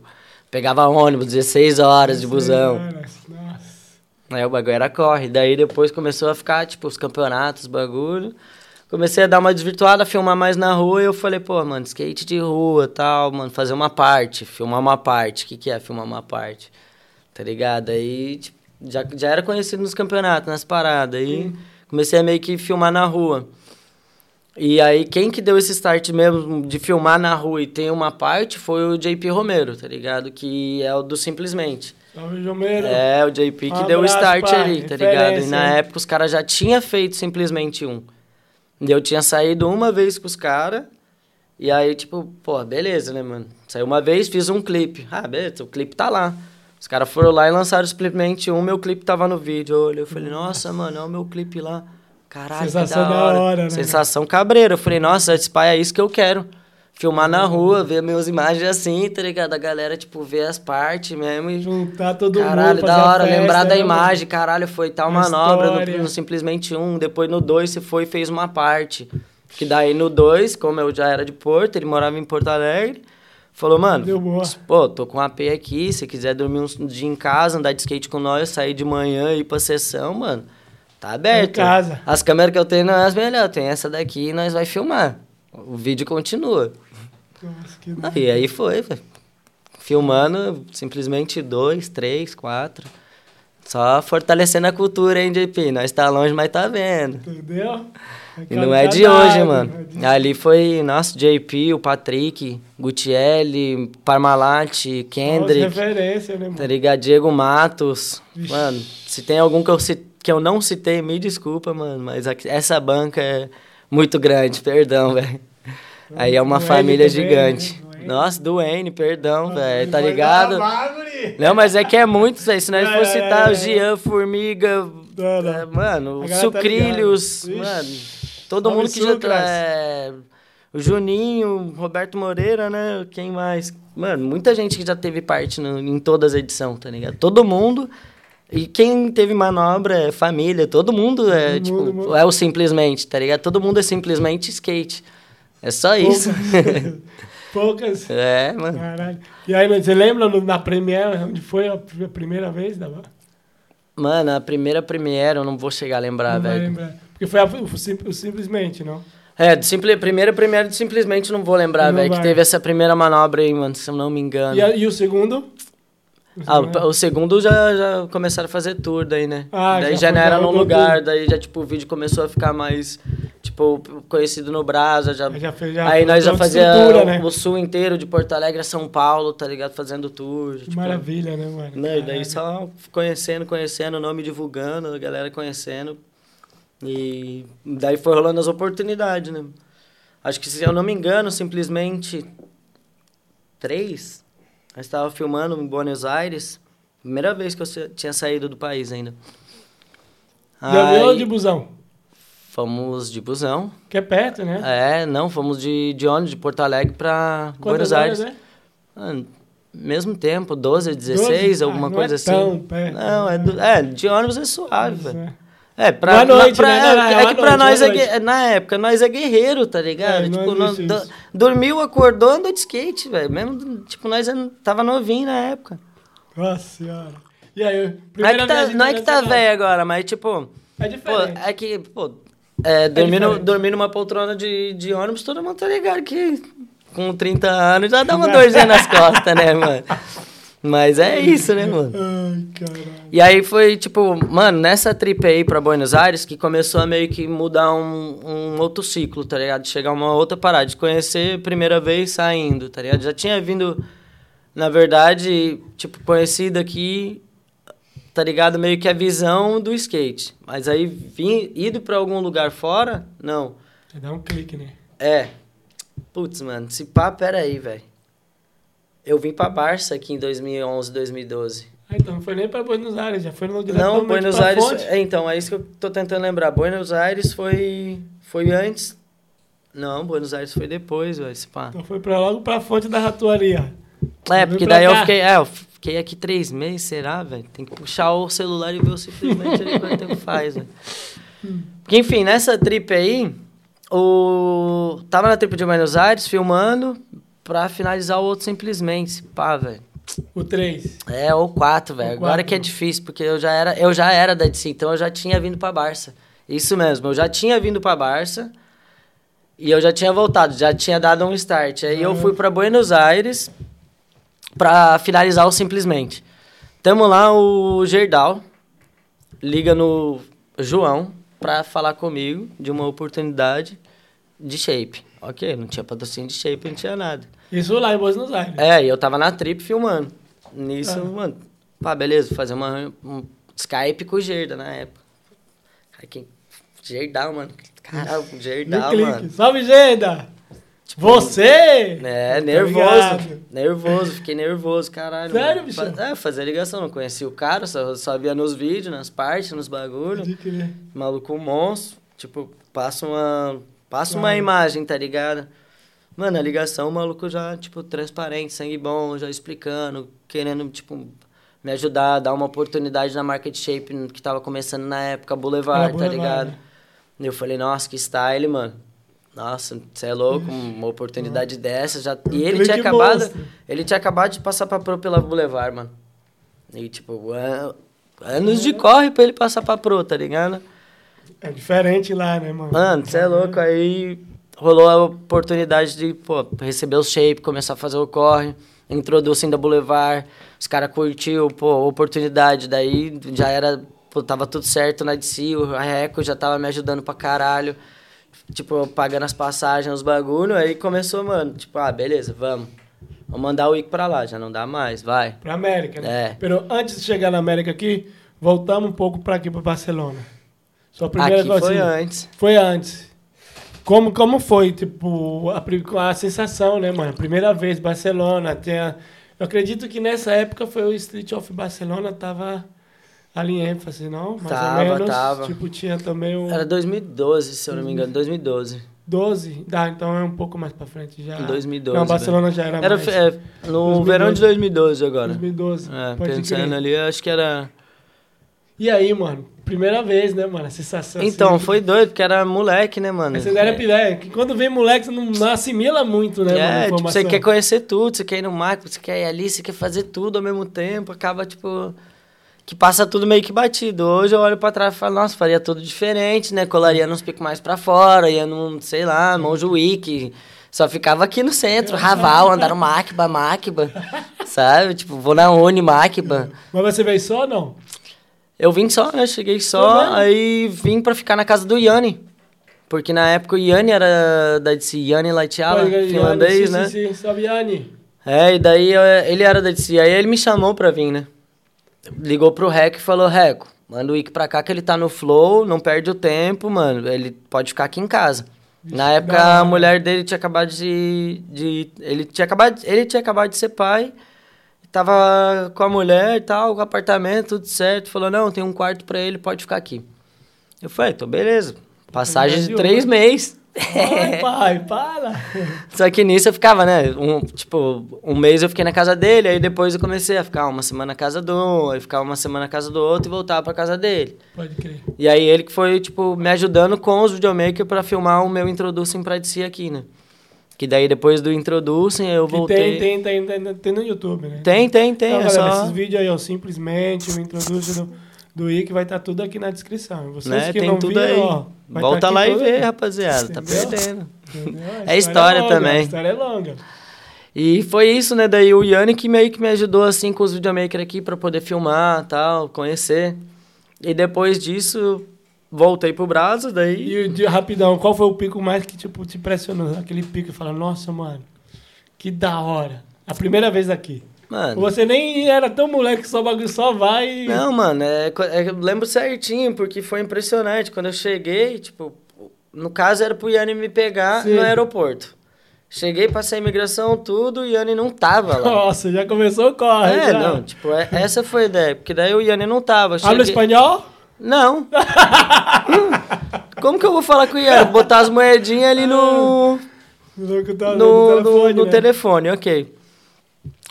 Pegava ônibus, 16 horas de busão. Nossa. Aí o bagulho era corre. Daí depois começou a ficar, tipo, os campeonatos, bagulho. Comecei a dar uma desvirtuada, filmar mais na rua e eu falei, pô, mano, skate de rua tal, mano, fazer uma parte, filmar uma parte. O que, que é filmar uma parte? Tá ligado? Aí, tipo, já, já era conhecido nos campeonatos, nas paradas. Aí comecei a meio que filmar na rua. E aí, quem que deu esse start mesmo de filmar na rua e ter uma parte foi o JP Romero, tá ligado? Que é o do Simplesmente. Salve. É, o JP que Um deu o start pai. ali, tá ligado? E na hein? época os caras já tinham feito simplesmente um. E Eu tinha saído uma vez com os caras. E aí, tipo, pô, beleza, né, mano? Saí uma vez, fiz um clipe. Ah, beleza, o clipe tá lá. Os caras foram lá e lançaram simplesmente um, meu clipe tava no vídeo. Eu olhei, eu falei, nossa, mano, é o meu clipe lá. Caralho, Sensação da da hora. hora, né? Sensação cabreira. Eu falei, nossa, esse pai é isso que eu quero. Filmar na rua, ver minhas imagens assim, tá ligado? A galera, tipo, ver as partes mesmo e Juntar todo Caralho, mundo. fazer da a hora, festa, lembrar da né, imagem, caralho, foi tal Uma manobra no, no simplesmente um, depois no dois você foi e fez uma parte. Que daí no dois, como eu já era de Porto, ele morava em Porto Alegre, falou, mano, pô, tô com um AP aqui, se quiser dormir um dia em casa, andar de skate com nós, sair de manhã e ir pra sessão, mano, tá aberto. Em casa. As câmeras que eu tenho não é as melhores, tem essa daqui e nós vai filmar. O vídeo continua. Nossa, que Ah, E aí foi, velho. Filmando simplesmente dois, três, quatro. Só fortalecendo a cultura, hein, JP? Nós tá longe, mas tá vendo. Entendeu? E não é de hoje, mano. Ali foi, nossa, JP, o Patrick, Gutielli, Parmalat, Kendrick, referência, né, tá mano? ligado? Diego Matos. Vixe. Mano, se tem algum que eu, que eu não citei, me desculpa, mano, mas essa banca é muito grande, perdão, velho. Aí é uma Do família também, gigante. né? Do N. Nossa, do N, perdão, velho, tá ligado? Não, mas é que é muito, velho. Se nós É, for citar é, o é. Jean, Formiga, Não, não. é, mano, tá Sucrilhos, ligada. mano, todo mundo que já tá. é, o Juninho, Roberto Moreira, né? Quem mais? Mano, muita gente que já teve parte no- em todas as edições, tá ligado? Todo mundo. E quem teve manobra é família, todo mundo é, Todo tipo, mundo, é o simplesmente, tá ligado? Todo mundo é simplesmente skate. É só isso. Poucas. Poucas. é, mano. Caralho. E aí, mano, você lembra no- na Premiere, onde foi a pr- a primeira vez? Da... Mano, a primeira Premiere eu não vou chegar a lembrar, não vai velho. lembrar. Porque foi a, o, sim- o simplesmente, não? É, de simple, primeira Premiere simplesmente não vou lembrar, velho. Que vai. teve essa primeira manobra aí, mano, se eu não me engano. E, a- e o segundo? Ah, o, o segundo já, já começaram a fazer tour daí, né? Ah, daí já já, não era rodou lugar, tudo. daí já, tipo, o vídeo começou a ficar mais, tipo, conhecido no Brasa, já... Já fez- já aí nós já fazia o, né? o sul inteiro, de Porto Alegre a São Paulo, tá ligado? Fazendo tour. Que tipo, maravilha, né, mano? Não, e daí só conhecendo, conhecendo, o nome divulgando, a galera conhecendo. E daí foi rolando as oportunidades, né? Acho que, se eu não me engano, simplesmente três. Eu estava filmando em Buenos Aires. Primeira vez que eu tinha saído do país ainda. Aí, de busão? Fomos de busão. Que é perto, né? É, não, fomos de, de ônibus de Porto Alegre para Buenos horas, Aires. né? Ah, mesmo tempo, 12, 16, 12? alguma Ah, coisa é assim. tão perto, Não, é, né? do- é, de ônibus é suave, velho. é. É, pra, noite, pra- né? é- é, é que pra noite, nós, é, na época, nós é guerreiro, tá ligado? É, tipo, do- dormiu, acordou, andou de skate, velho. Mesmo, tipo, nós é- tava novinho na época. Nossa senhora. E aí, Não é que tá, não é que tá velho agora, mas tipo... É Pô, diferente. é que, pô, é, dormir, no- dormir numa poltrona de, de ônibus, todo mundo tá ligado que com 30 anos já dá uma dorzinha nas costas, né, mano? Mas é isso, né, mano? Ai, caralho. E aí foi, tipo, mano, nessa trip aí pra Buenos Aires que começou a meio que mudar um, um outro ciclo, tá ligado? Chegar uma outra parada, de conhecer primeira vez saindo, tá ligado? Já tinha vindo, na verdade, tipo, conhecido aqui, tá ligado? Meio que a visão do skate. Mas aí, vim, ido pra algum lugar fora, não. Já dá um clique, né? É. Putz, mano, se pá, pera aí, velho. Eu vim pra Barça aqui em 2011, 2012. Ah, então não foi nem pra Buenos Aires, já foi no Não, Buenos Aires. fonte. É, então, é isso que eu tô tentando lembrar. Buenos Aires foi. Foi antes. Não, Buenos Aires foi depois, velho. esse pá. Então foi pra logo pra fonte da ratoaria. É, porque daí eu fiquei. É, eu fiquei aqui três meses, será, velho? Tem que puxar o celular e ver o simplesmente ali quanto tempo faz, velho. Porque, enfim, nessa trip aí, o. Tava na trip de Buenos Aires filmando pra finalizar o outro simplesmente. Pá, velho. O 3. É, ou 4, velho. Agora que é difícil, porque eu já era, eu já era da DC, então eu já tinha vindo pra Barça. Isso mesmo, eu já tinha vindo pra Barça e eu já tinha voltado, já tinha dado um start. Aí eu fui pra Buenos Aires pra finalizar o Simplesmente. Tamo lá, o Gerdau liga no João pra falar comigo de uma oportunidade de shape. Ok, não tinha patrocínio de shape, não tinha nada. Isso lá em Buenos Aires. É, e eu tava na trip filmando. Nisso, Ah. mano, pá, beleza, fazer uma, um Skype com o Gerda na época. Cara, quem... Gerdal, mano. Caralho, Gerdal, mano. Salve, Geda! Você! É, Tá nervoso. ligado? Nervoso, fiquei nervoso, caralho. Sério, mano. Fa- É, fazer ligação, não conhecia o cara, só, só via nos vídeos, nas partes, nos bagulhos. Maluco monstro. Tipo, passa uma. Passa uma Claro. imagem, tá ligado? Mano, a ligação, o maluco já, tipo, transparente, sangue bom, já explicando, querendo, tipo, me ajudar, dar uma oportunidade na Market Shape que tava começando na época, Boulevard, tá ligado? né? E eu falei, nossa, que style, mano. Nossa, você é louco, uma oportunidade dessa. Já... E ele tinha acabado. monstro. Ele tinha acabado de passar pra Pro pela Boulevard, mano. E, tipo, an- anos de corre pra ele passar pra Pro, tá ligado? É diferente lá, né, mano? Mano, você é louco. Aí rolou a oportunidade de, pô, receber o shape, começar a fazer o corre, introduzem da Boulevard. Os caras curtiu, pô, oportunidade. Daí já era, pô, tava tudo certo na DC, o Reco já tava me ajudando pra caralho. Tipo, pagando as passagens, os bagulho. Aí começou, mano, tipo, ah, beleza, vamos. Vamos mandar o Ico pra lá, já não dá mais, vai. Pra América, né? É. Pero antes de chegar na América aqui, voltamos um pouco pra aqui, pra Barcelona. Sua primeira Aqui coisa, foi assim, antes. Foi antes. Como, como foi, tipo, a, a sensação, né, mano? Primeira vez, Barcelona, tinha... Eu acredito que nessa época foi o Street of Barcelona, tava ali em ênfase, não? Mais Tava, ou menos. tava. Tipo, tinha também o Era 2012, se eu não me engano, 2012. 12. Dá, então é um pouco mais pra frente já. Em 2012, Não, Barcelona já era, Era mais. é, no 2012. verão de 2012 agora. 2012. É, pensando crer. ali, acho que era. E aí, mano? Primeira vez, né, mano? A sensação. Então, assim, foi doido, porque era moleque, né, mano? Você era ideia, que quando vem moleque, você não, não assimila muito, né, mano? É, tipo, informação. você quer conhecer tudo, você quer ir no marco, você quer ir ali, você quer fazer tudo ao mesmo tempo, acaba, tipo, que passa tudo meio que batido. Hoje eu olho pra trás e falo, nossa, faria tudo diferente, né? Colaria nos picos mais pra fora, ia num, sei lá, Monjuíque, só ficava aqui no centro, Raval, andar no Maquiba, Maquiba, sabe? Tipo, vou na Uni, Maquiba. Mas você veio só ou não? Eu vim só, né? Cheguei só, aí vim pra ficar na casa do Yanni. Porque na época o Yanni era da DC, Yanni Laitiala, finlandês, sim, né? Sim, sim, salve, Yanni. É, e daí eu- ele era da DC, aí ele me chamou pra vir, né? Ligou pro Rec e falou, Reco, manda o Ike pra cá que ele tá no flow, não perde o tempo, mano, ele pode ficar aqui em casa. Na época a mulher dele tinha acabado de, de ele tinha acabado, ele tinha acabado de ser pai, tava com a mulher e tal, com o apartamento, tudo certo, falou, não, tem um quarto pra ele, pode ficar aqui. Eu falei, então beleza, passagem de três né? meses. Ai, pai, para. Só que nisso eu ficava, né? Um, tipo, um mês eu fiquei na casa dele, aí depois eu comecei a ficar uma semana na casa do um, aí ficava uma semana na casa do outro e voltava pra casa dele. Pode crer. E aí ele que foi, tipo, me ajudando com os videomakers pra filmar o meu Introducing pra DC aqui, né? Que daí depois do Introducing eu voltei. tem, tem, tem, tem, tem no YouTube, né? tem, tem, tem, Então, é galera, só... esses vídeos aí, ó, simplesmente, o introdução do, do Ike vai estar tudo aqui na descrição. Vocês Né? que Tem não tudo viram, aí. ó, vai Volta tá lá e vê, rapaziada. Tá Entendeu? perdendo. Entendeu? É história longa, também. A história é longa. E foi isso, né? Daí o Yanni que meio que me ajudou, assim, com os videomakers aqui pra poder filmar tal, conhecer. E depois disso, voltei pro Brasa, daí... E de, rapidão, qual foi o pico mais que tipo, te impressionou? Aquele pico e fala, nossa, mano, que da hora. A primeira vez aqui. Mano... Você nem era tão moleque que só bagulho só vai e. Não, mano, é, é, eu lembro certinho, porque foi impressionante. Quando eu cheguei, tipo, no caso era pro Yanni me pegar Sim. no aeroporto. Cheguei, passei a imigração, tudo, e o Yanni não tava lá. Nossa, já começou o corre. É, já. não, tipo, é- essa foi a ideia, porque daí o Yanni não tava. Habla Cheguei- espanhol? Não. Hum, Como que eu vou falar com o Ian? Botar as moedinhas ali no, No, no, no, no, telefone, no né? telefone, ok.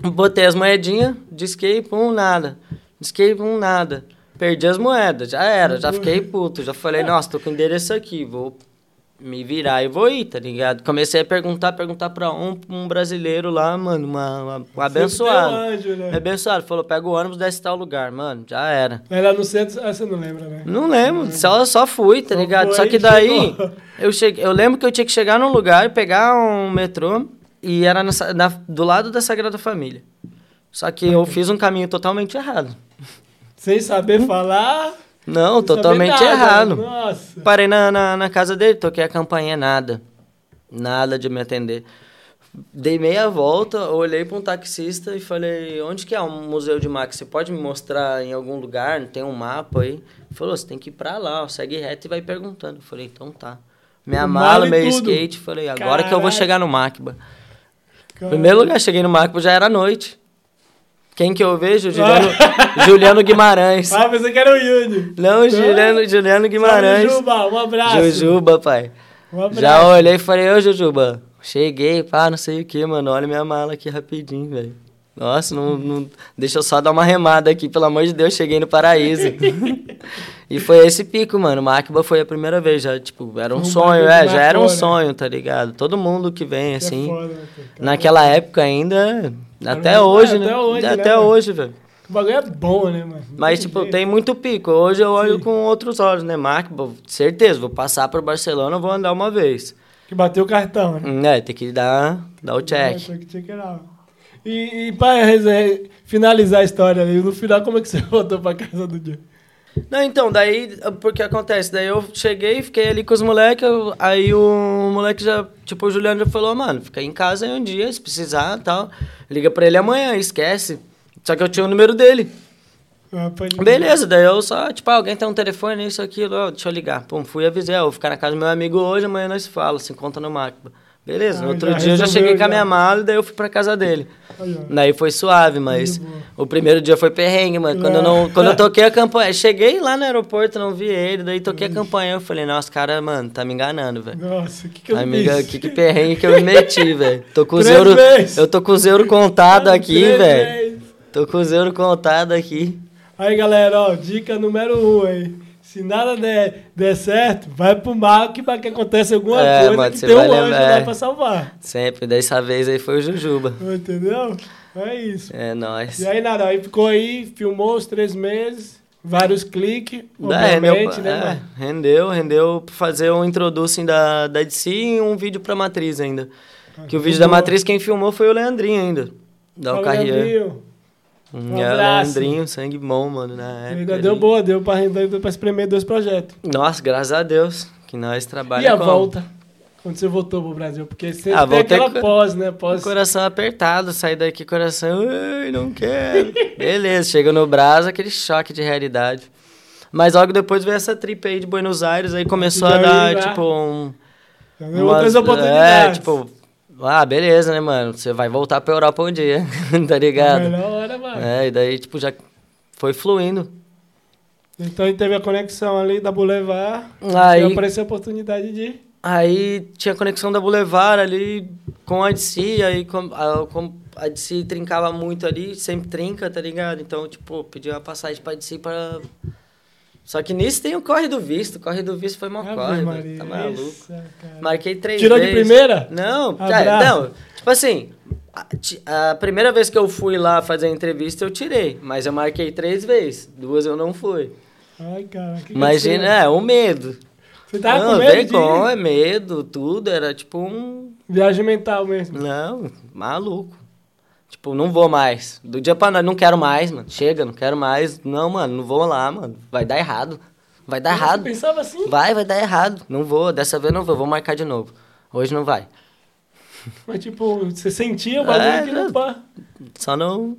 Botei as moedinhas, disquei, pum, nada. Disquei, pum, nada. Perdi as moedas, já era, já fiquei puto. Já falei, nossa, tô com endereço aqui, vou me virar e vou ir, tá ligado? Comecei a perguntar, perguntar pra um, um brasileiro lá, mano, uma, uma, um abençoado. Um anjo, né? Abençoado, falou, pega o ônibus, desce tal lugar, mano, já era. Mas lá no centro, ah, você não lembra, né? Não lembro, só, só fui, tá Só ligado? Só que daí, chegou. eu, cheguei, eu lembro que eu tinha que chegar num lugar, pegar um metrô, e era na do lado da Sagrada Família. Só que eu fiz um caminho totalmente errado. Sem saber falar. Não, sem totalmente errado. Nossa. Parei na, na, na casa dele, toquei a campainha, nada. Nada de me atender. Dei meia volta, olhei para um taxista e falei, onde que é o Museu de Max? Você pode me mostrar em algum lugar? Tem um mapa aí? Ele falou, você tem que ir pra lá, ó, segue reto e vai perguntando. Eu falei, então tá. Minha mala, meu tudo. skate, falei, agora que eu vou chegar no Macba. Cara. Primeiro lugar, cheguei no Macba, já era noite. Quem que eu vejo? Juliano, Juliano Guimarães. Ah, pensei que era o Yuri. Não, Juliano, Juliano Guimarães. Jujuba, um abraço. Jujuba, pai. Um abraço. Já olhei e falei, ô Jujuba, cheguei, pá, não sei o que, mano. Olha minha mala aqui rapidinho, velho. Nossa, não, não. Deixa eu só dar uma remada aqui, pelo amor de Deus, cheguei no paraíso. e foi esse pico, mano. Macba foi a primeira vez, já, tipo, era um Um sonho, é, já era um né? sonho, tá ligado? Todo mundo que vem, é assim. foda, né, cara? naquela época ainda. Até hoje, é, né? até hoje, né, Até mano? hoje, velho. O bagulho é bom, né, mano? Mas, tipo, jeito. tem muito pico. Hoje eu olho Sim. com outros olhos, né? Macba, certeza, vou passar pro Barcelona, vou andar uma vez. Que bateu o cartão, né? É, tem que dar, dar o check. Tem que. E, e pra resenha- finalizar a história ali, no final, como é que você voltou pra casa do dia? Não, então, daí, porque acontece, daí eu cheguei, fiquei ali com os moleques, eu- aí o moleque já, tipo, o Juliano já falou, mano, fica em casa aí um dia, se precisar e tal, liga pra ele amanhã, esquece. Só que eu tinha o número dele. Ah, Beleza, daí eu só, tipo, ah, alguém tem um telefone, isso, aquilo, ó, deixa eu ligar. Pum, fui avisar, ó, vou ficar na casa do meu amigo hoje, amanhã nós fala, se encontra no Macba. Beleza, no Ah, outro já dia eu já cheguei com a já. minha mala, daí eu fui pra casa dele. Aí. Daí foi suave, mas o primeiro dia foi perrengue, mano. Quando, eu não, quando eu toquei a campanha, cheguei lá no aeroporto, não vi ele, daí toquei a campanha, eu falei, nossa, cara, mano, tá me enganando, velho. Nossa, o que que eu Amiga, que, que perrengue que eu me meti, velho. Tô com os vezes. Eu tô com os euros contados aqui, velho. Tô com os euros contados aqui. Aí, galera, ó, dica número um aí. Se nada der, der certo, vai pro mar que para que aconteça alguma É, coisa mano, que tem um anjo lembrar, lá é. pra salvar. Sempre, dessa vez aí foi o Jujuba. Entendeu? É isso. É nóis. E aí, nada, aí ficou aí, filmou os três meses, vários cliques, É, rendeu, obviamente, né, é, rendeu, rendeu pra fazer um introducing da, da DC e um vídeo pra Matriz ainda. Que o vídeo da. Matriz quem filmou foi o Leandrinho ainda. Da Alcarrier. Um é, abraço. Leandrinho, sangue bom, mano, na época. Ainda ali. deu boa, deu pra, deu pra espremer dois projetos. Nossa, graças a Deus, que nós E trabalhamos a volta? Quando você voltou pro Brasil? Porque você Ah, tem aquela com- pós, né? Pós... Coração apertado, saí daqui coração, ai, não quero. Beleza, chega no Brás, aquele choque de realidade. Mas logo depois veio essa trip aí de Buenos Aires, aí começou a dar, tipo, um... Umas- oportunidades. É, tipo, ah, beleza, né, mano? Você vai voltar pra Europa um dia, tá ligado? Melhor hora, mano. É, e daí, tipo, já foi fluindo. Então a teve a conexão ali da Boulevard. Aí- apareceu a oportunidade de. Aí tinha conexão da Boulevard ali com a DC, aí com, a, com a DC trincava muito ali, sempre trinca, tá ligado? Então, tipo, pedi uma passagem pra DC pra... Só que nisso tem o corre do visto, o corre do visto foi mó Ave corre, Maria, velho, tá maluco. cara. Marquei três Tirou de vezes. primeira? Não, é, não, tipo assim, a, a primeira vez que eu fui lá fazer a entrevista eu tirei, mas eu marquei três vezes, duas eu não fui. Ai, cara. que que Imagina, aconteceu? é, o medo. Você tava não, com medo de vergonha, ir? medo, tudo, era tipo um... Viagem mental mesmo. Não, maluco. Tipo, não vou mais. Do dia pra noite, não quero mais, mano. Chega, não quero mais. Não, mano, não vou lá, mano. Vai dar errado. Vai dar Você errado. pensava assim? Vai, vai dar errado. Não vou, dessa vez não vou, vou marcar de novo. Hoje não vai. Mas tipo, você sentia o bagulho É, que não pá. Só não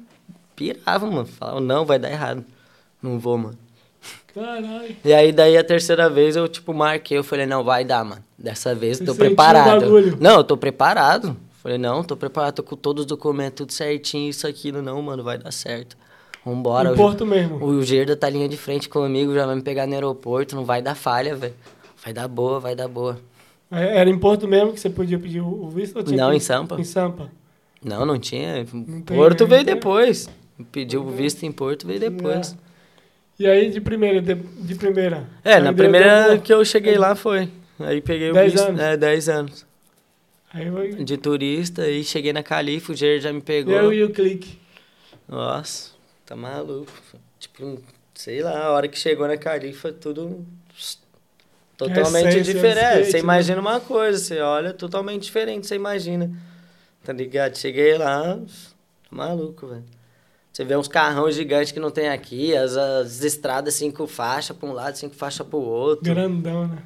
pirava, mano. Falava, não, vai dar errado. Não vou, mano. Caralho. E aí, daí, a terceira vez, eu, tipo, marquei. Eu falei, não, vai dar, mano. Dessa vez, eu tô Você preparado. Não, eu tô preparado. Falei, não, tô preparado. Tô com todos os documentos, tudo certinho, isso, aquilo. Não, mano, vai dar certo. Vambora. Em o- Porto mesmo. O Gerda tá linha de frente comigo, já vai me pegar no aeroporto. Não vai dar falha, velho. Vai dar boa, vai dar boa. É, Era em Porto mesmo que você podia pedir o o visto? Não, que- em Sampa. Em Sampa. Não, não tinha. tem, Porto veio Não tem. depois. Pediu o visto em Porto, veio depois. E aí, de primeira, de, de primeira? É, Aí na primeira que eu cheguei lá foi. Aí peguei o Dez visto. anos? É, 10 anos. De turista, aí cheguei na Califa, o Jair já me pegou. Eu e o clique. Nossa, tá maluco. Tipo, sei lá, a hora que chegou na Califa, tudo totalmente do diferente. skate, Você né? imagina uma coisa, você olha totalmente diferente, você imagina. Tá ligado? Cheguei lá, tá maluco, velho. Você vê uns carrão gigantes que não tem aqui, as, as estradas cinco faixas pra um lado, cinco faixas pro outro. Grandão, né?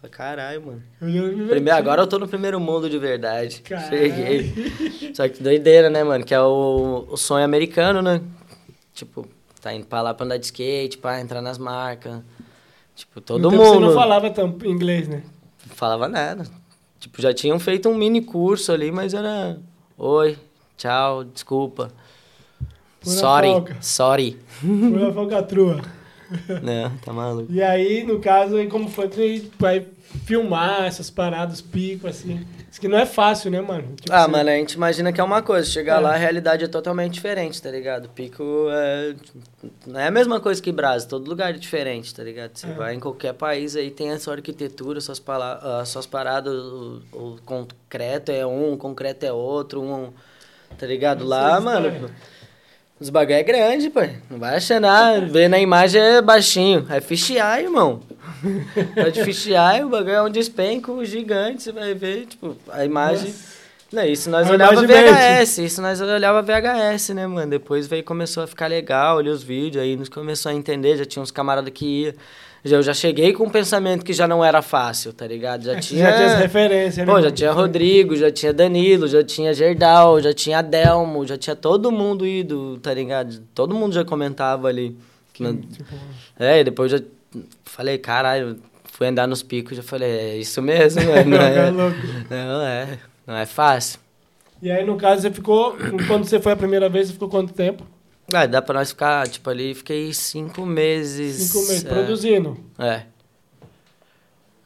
Falei, Caralho, mano. Primeiro, agora eu tô no primeiro mundo de verdade. Caralho. Cheguei. Só que doideira, né, mano? Que é o, o sonho americano, né? Tipo, tá indo pra lá pra andar de skate, pra entrar nas marcas. Tipo, todo tempo mundo. Você não falava tão inglês, né? falava nada. Tipo, já tinham feito um mini curso ali, mas era. Oi, tchau, desculpa. Pura sorry, folga. sorry. Foi na falcatrua. Não, tá maluco. E aí, no caso, aí como foi tu vai filmar essas paradas, pico, assim. Isso que não é fácil, né, mano? Tipo Ah, assim, mano, a gente imagina que é uma coisa, chegar É. lá a realidade é totalmente diferente, tá ligado? Pico é. Não é a mesma coisa que Brasa, todo lugar é diferente, tá ligado? Você É. vai em qualquer país aí, tem a sua arquitetura, suas, pala- as suas paradas, o, o concreto é um, o concreto é outro, um. Tá ligado? Lá, mano. vai. Os bagulho é grande, pai. Não vai achar nada. Ver na imagem é baixinho. É fisheye, irmão. Tá de fisheye, o bagulho é um despenco gigante. Você vai ver, tipo, a imagem. Não, isso nós A olhava mente. VHS, isso nós olhava VHS, né, mano? Depois veio, começou a ficar legal, olhei os vídeos, aí nos começou a entender, já tinha uns camaradas que ia. Já, eu já cheguei com um pensamento que já não era fácil, tá ligado? Já é, tinha. já tinha as referências, né? Pô, já mano? tinha Rodrigo, já tinha Danilo, já tinha Gerdal, já tinha Adelmo, já tinha todo mundo ido, tá ligado? Todo mundo já comentava ali. Na- Tipo, É, e depois eu já falei, caralho, fui andar nos picos, já falei, é isso mesmo. Não tá é, louco. não é, não é fácil. E aí, no caso, você ficou. Quando você foi a primeira vez, você ficou quanto tempo? Ah, dá pra nós ficar, tipo, ali, fiquei cinco meses. Cinco meses, é, produzindo. É.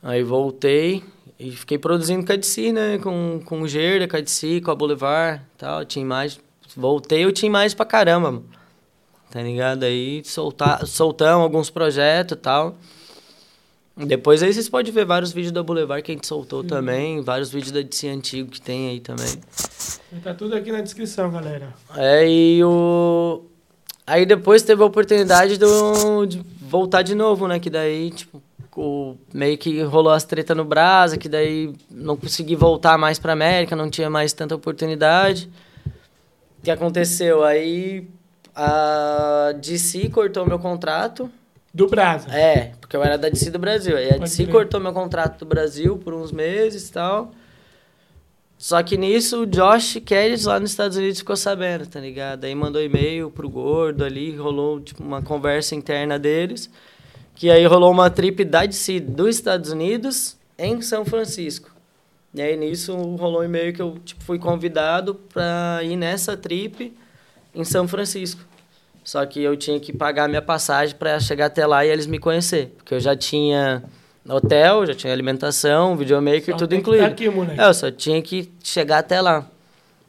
Aí voltei e fiquei produzindo KDC, né? Com, com o Gerda, KDC, com a Boulevard e tal. Tinha imagem. Voltei, eu tinha imagem pra caramba, mano. Tá ligado? Aí soltar, soltamos alguns projetos e tal. Depois aí vocês podem ver vários vídeos da Boulevard que a gente soltou também. Vários vídeos da DC antigo que tem aí também. Tá tudo aqui na descrição, galera. É, e o. Aí depois teve a oportunidade do, de voltar de novo, né? Que daí, tipo, o, meio que rolou as treta no Brasa, que daí não consegui voltar mais pra América, não tinha mais tanta oportunidade. O que aconteceu? Aí a DC cortou meu contrato. Do Brasa. É, porque eu era da DC do Brasil. Aí a Pode DC crer. cortou meu contrato do Brasil por uns meses e tal. Só que nisso o Josh Kelly lá nos Estados Unidos ficou sabendo, tá ligado? Aí mandou e-mail pro gordo ali, rolou tipo uma conversa interna deles. Que aí rolou uma trip da DC dos Estados Unidos em São Francisco. E aí nisso rolou um e-mail que eu tipo, fui convidado pra ir nessa trip em São Francisco. Só que eu tinha que pagar minha passagem para chegar até lá e eles me conhecer. Porque eu já tinha hotel, já tinha alimentação, videomaker, Só tudo tem que incluído. tá aqui, moleque. É, eu só tinha que chegar até lá.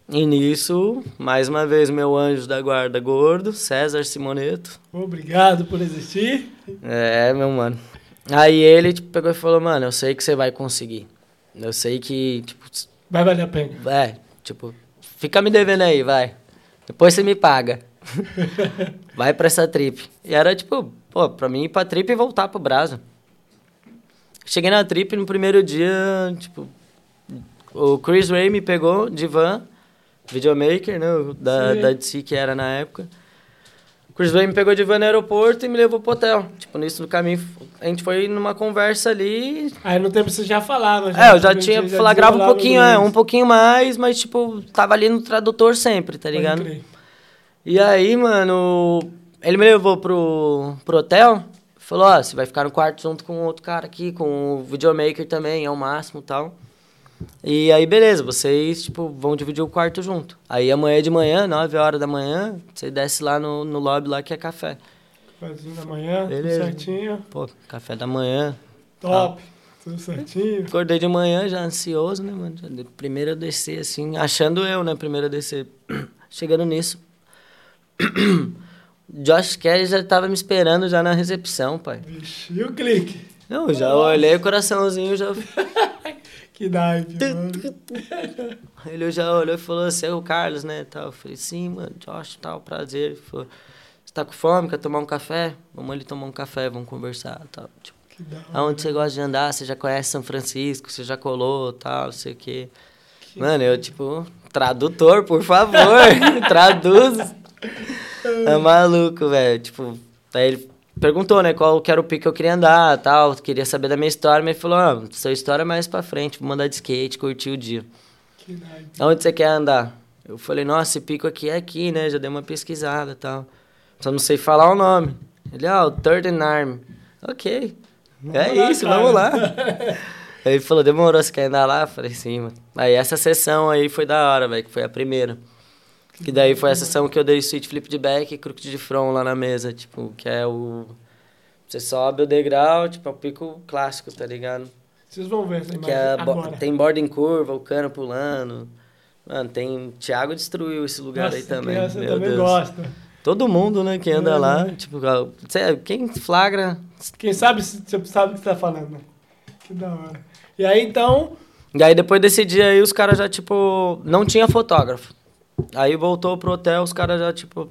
E nisso, mais uma vez, meu anjo da guarda gordo, César Simoneto. Obrigado por existir. É, meu mano. Aí ele tipo, pegou e falou, mano, eu sei que você vai conseguir. Eu sei que, tipo, Vai valer a pena. é, tipo, fica me devendo aí, vai. Depois você me paga. vai pra essa trip. E era tipo, pô, pra mim ir pra trip e voltar pro Brasa. Cheguei na trip no primeiro dia, tipo, o Chris Ray me pegou de van, videomaker, né, da, Sim. da DC que era na época. O Chris Ray me pegou de van no aeroporto e me levou pro hotel. Tipo, nisso no caminho, a gente foi numa conversa ali, Aí no tempo você já falava. é, eu já tinha você flagrava um pouquinho, é, um pouquinho mais, mas tipo, tava ali no tradutor sempre, tá ligado? E aí, mano, ele me levou pro, pro hotel, falou, ó, você vai ficar no quarto junto com outro cara aqui, com o videomaker também, é o máximo e tal. E aí, beleza, vocês, tipo, vão dividir o quarto junto. Aí amanhã de manhã, 9 horas da manhã, você desce lá no, no lobby lá que é café. Cafazinho da manhã, Beleza. tudo certinho. Pô, café da manhã, Top. Tudo certinho. Acordei de manhã já ansioso, né, mano? Primeiro a descer, assim, achando eu, né? Primeiro a descer. Chegando nisso. Josh Kelly já tava me esperando já na recepção, pai. Vixe, e o clique? Não, já olhei o coraçãozinho, já... Que naipe, mano. Ele já olhou e falou, você é o Carlos, né, tal. Eu falei, sim, mano, Josh, tal, prazer. Ele falou, você tá com fome, quer tomar um café? Vamos ali tomar um café, vamos conversar, tal. Tipo, Que da hora. aonde você gosta de andar? Você já conhece São Francisco? Você já colou, tal, não sei o quê. Mano, eu, tipo, tradutor, por favor, traduz. É maluco, velho. Tipo, aí ele perguntou, né, qual que era o pique que eu queria andar, tal. Queria saber da minha história, mas ele falou, ah, sua história é mais pra frente, vou mandar de skate, curtir o dia. Que. Aonde você quer andar? Eu falei, nossa, esse pico aqui é aqui, né? Já dei uma pesquisada e tal. Só não sei falar o nome. Ele, ah, o Third and Arm. Ok. é lá, isso, cara. vamos lá. aí ele falou, demorou, você quer andar lá? Eu falei, sim, mano. Aí essa sessão aí foi da hora, velho, que foi a primeira. Que daí foi a sessão que eu dei sweet flip de back e crooked de front lá na mesa, tipo, que é o... Você sobe o degrau, tipo, é o pico clássico, tá ligado? Vocês vão ver essa Que imagem é, bo- agora. tem borda em curva, o cano pulando. Mano, tem. Thiago destruiu esse lugar Nossa, aí também. Meu também Deus. gosta. Todo mundo, né, que anda É, lá, né? tipo, cê- quem flagra. Quem sabe, sabe o que você tá falando, né? Que da hora. E aí, então, E aí depois desse dia aí, os caras já, tipo, não tinha fotógrafo. Aí voltou pro hotel, os caras já, tipo.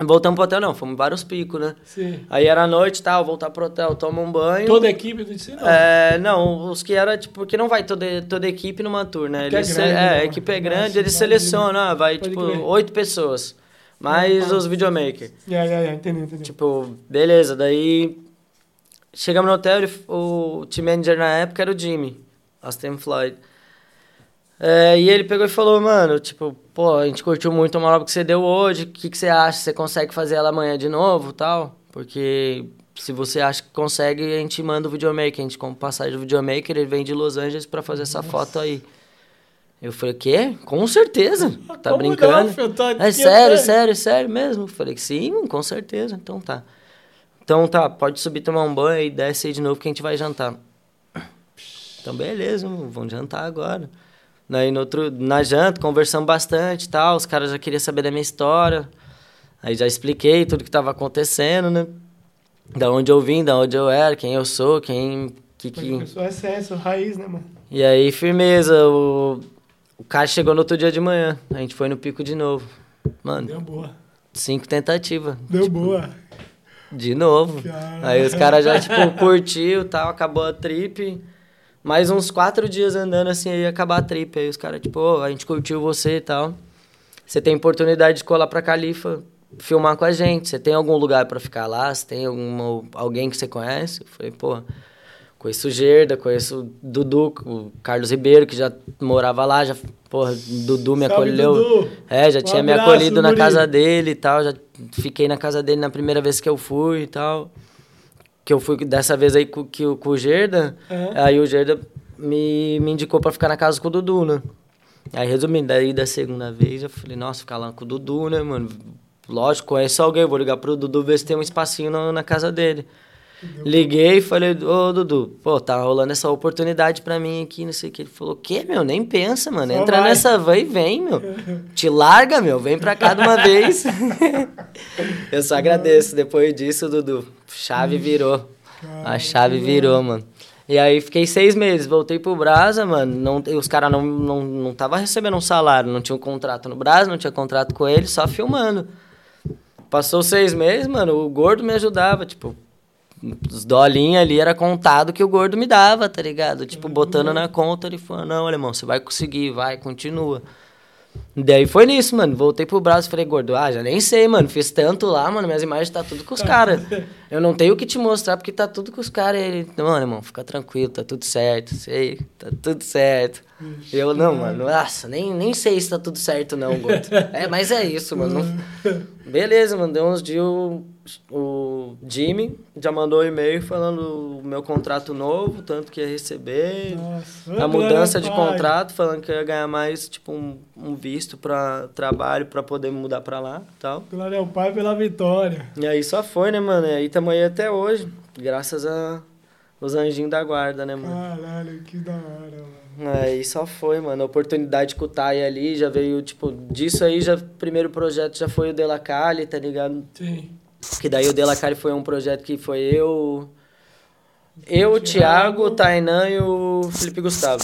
Voltamos pro hotel, não, fomos vários picos, né? sim. Aí era noite e tal, voltar pro hotel, toma um banho. Toda a equipe do ensino? É, não, os que era, tipo, porque não vai toda, toda a equipe numa tour, né? É Eles se- grande, é, né, a mano? equipe é Nossa, grande, eles selecionam, ah, vai, tipo, oito pessoas. Mais Ah, os videomakers. É, é, é, entendi, entendi. Tipo, beleza, daí chegamos no hotel, ele- o team manager na época era o Jimmy, Austin Floyd. É, e ele pegou e falou, mano, tipo, pô, a gente curtiu muito a manobra que você deu hoje, o que, que você acha? Você consegue fazer ela amanhã de novo tal? Porque se você acha que consegue, a gente manda o videomaker, a gente compra passagem do videomaker, ele vem de Los Angeles pra fazer essa foto aí. Eu falei, quê? Com certeza. Tá Como brincando? não? Tô aqui É sério, sério, sério mesmo? Falei que sim, com certeza. Então tá. Então tá, pode subir tomar um banho e desce aí de novo que a gente vai jantar. Então beleza, vamos jantar agora. Daí no outro, na janta, conversamos bastante e tal. Os caras já queriam saber da minha história. Aí já expliquei tudo que tava acontecendo, né? Da onde eu vim, da onde eu era, quem eu sou, quem. Que, que... pessoa é essência, raiz, né, mano? E aí, firmeza, o, o cara chegou no outro dia de manhã. A gente foi no pico de novo. Mano, Deu boa. cinco tentativas. Deu boa. De novo. Aí os caras já, tipo, curtiu tal, acabou a trip. Mais uns quatro dias andando assim, aí ia acabar a trip. Aí os caras, tipo, "Ô, a gente curtiu você e tal. Você tem oportunidade de colar pra Califa, filmar com a gente. Você tem algum lugar pra ficar lá? Você tem alguma, alguém que você conhece? Eu falei, pô, conheço o Gerda, conheço o Dudu, o Carlos Ribeiro, que já morava lá, já, porra, Dudu me Salve, acolheu. Dudu. É, já Um tinha me abraço, acolhido na casa dele e tal, já fiquei na casa dele na primeira vez que eu fui e tal. Que eu fui dessa vez aí com, que, o- com o Gerda, É. aí o Gerda me, me indicou pra ficar na casa com o Dudu, né? Aí, resumindo, daí da segunda vez eu falei, nossa, ficar lá com o Dudu, né, mano? Lógico, conheço alguém, vou ligar pro Dudu ver se tem um espacinho na, na casa dele. Liguei e falei, ô Dudu, pô, tá rolando essa oportunidade pra mim aqui, não sei o que. Ele falou, quê, meu? Nem pensa, mano. Só Entra vai." nessa van e vem, meu. Te larga, meu. Vem pra cá de uma vez. Eu só agradeço. Depois disso, Dudu, chave virou. A chave virou, mano. E aí fiquei seis meses, voltei pro Brasa, mano. Não, os caras não, não, não tava recebendo um salário, não tinha um contrato no Brasa, não tinha contrato com ele, só filmando. Passou seis meses, mano, o gordo me ajudava, tipo, os dolinhos ali era contado que o gordo me dava, tá ligado? Tipo, botando na conta, ele falou, não, alemão, você vai conseguir, vai, continua. Daí foi nisso, mano. Voltei pro braço e falei, gordo, ah, já nem sei, mano. Fiz tanto lá, mano. Minhas imagens tá tudo com os caras. Eu não tenho o que te mostrar porque tá tudo com os caras. Ele, mano, irmão, fica tranquilo, tá tudo certo. Sei, tá tudo certo. E eu, não, mano, nossa, nem, nem sei se tá tudo certo, não, gordo. É, mas é isso, mano. Beleza, mano. Deu uns dias o Jimmy já mandou um e-mail falando o meu contrato novo, tanto que ia receber. Nossa, A mudança de pai. contrato, falando que eu ia ganhar mais, tipo, um, um visto pra trabalho pra poder mudar pra lá e tal. Glória ao Pai pela vitória. E aí só foi, né, mano? E aí tamo aí até hoje, graças a os anjinhos da guarda, né, mano? Caralho, que da hora, mano. Aí só foi, mano. A oportunidade com o Tai ali já veio, tipo, disso aí já. Primeiro projeto já foi o Dela Cali, tá ligado? Sim. Que daí o Dela Cali foi um projeto que foi eu, Eu, o Thiago, o Tainan e o Felipe Gustavo.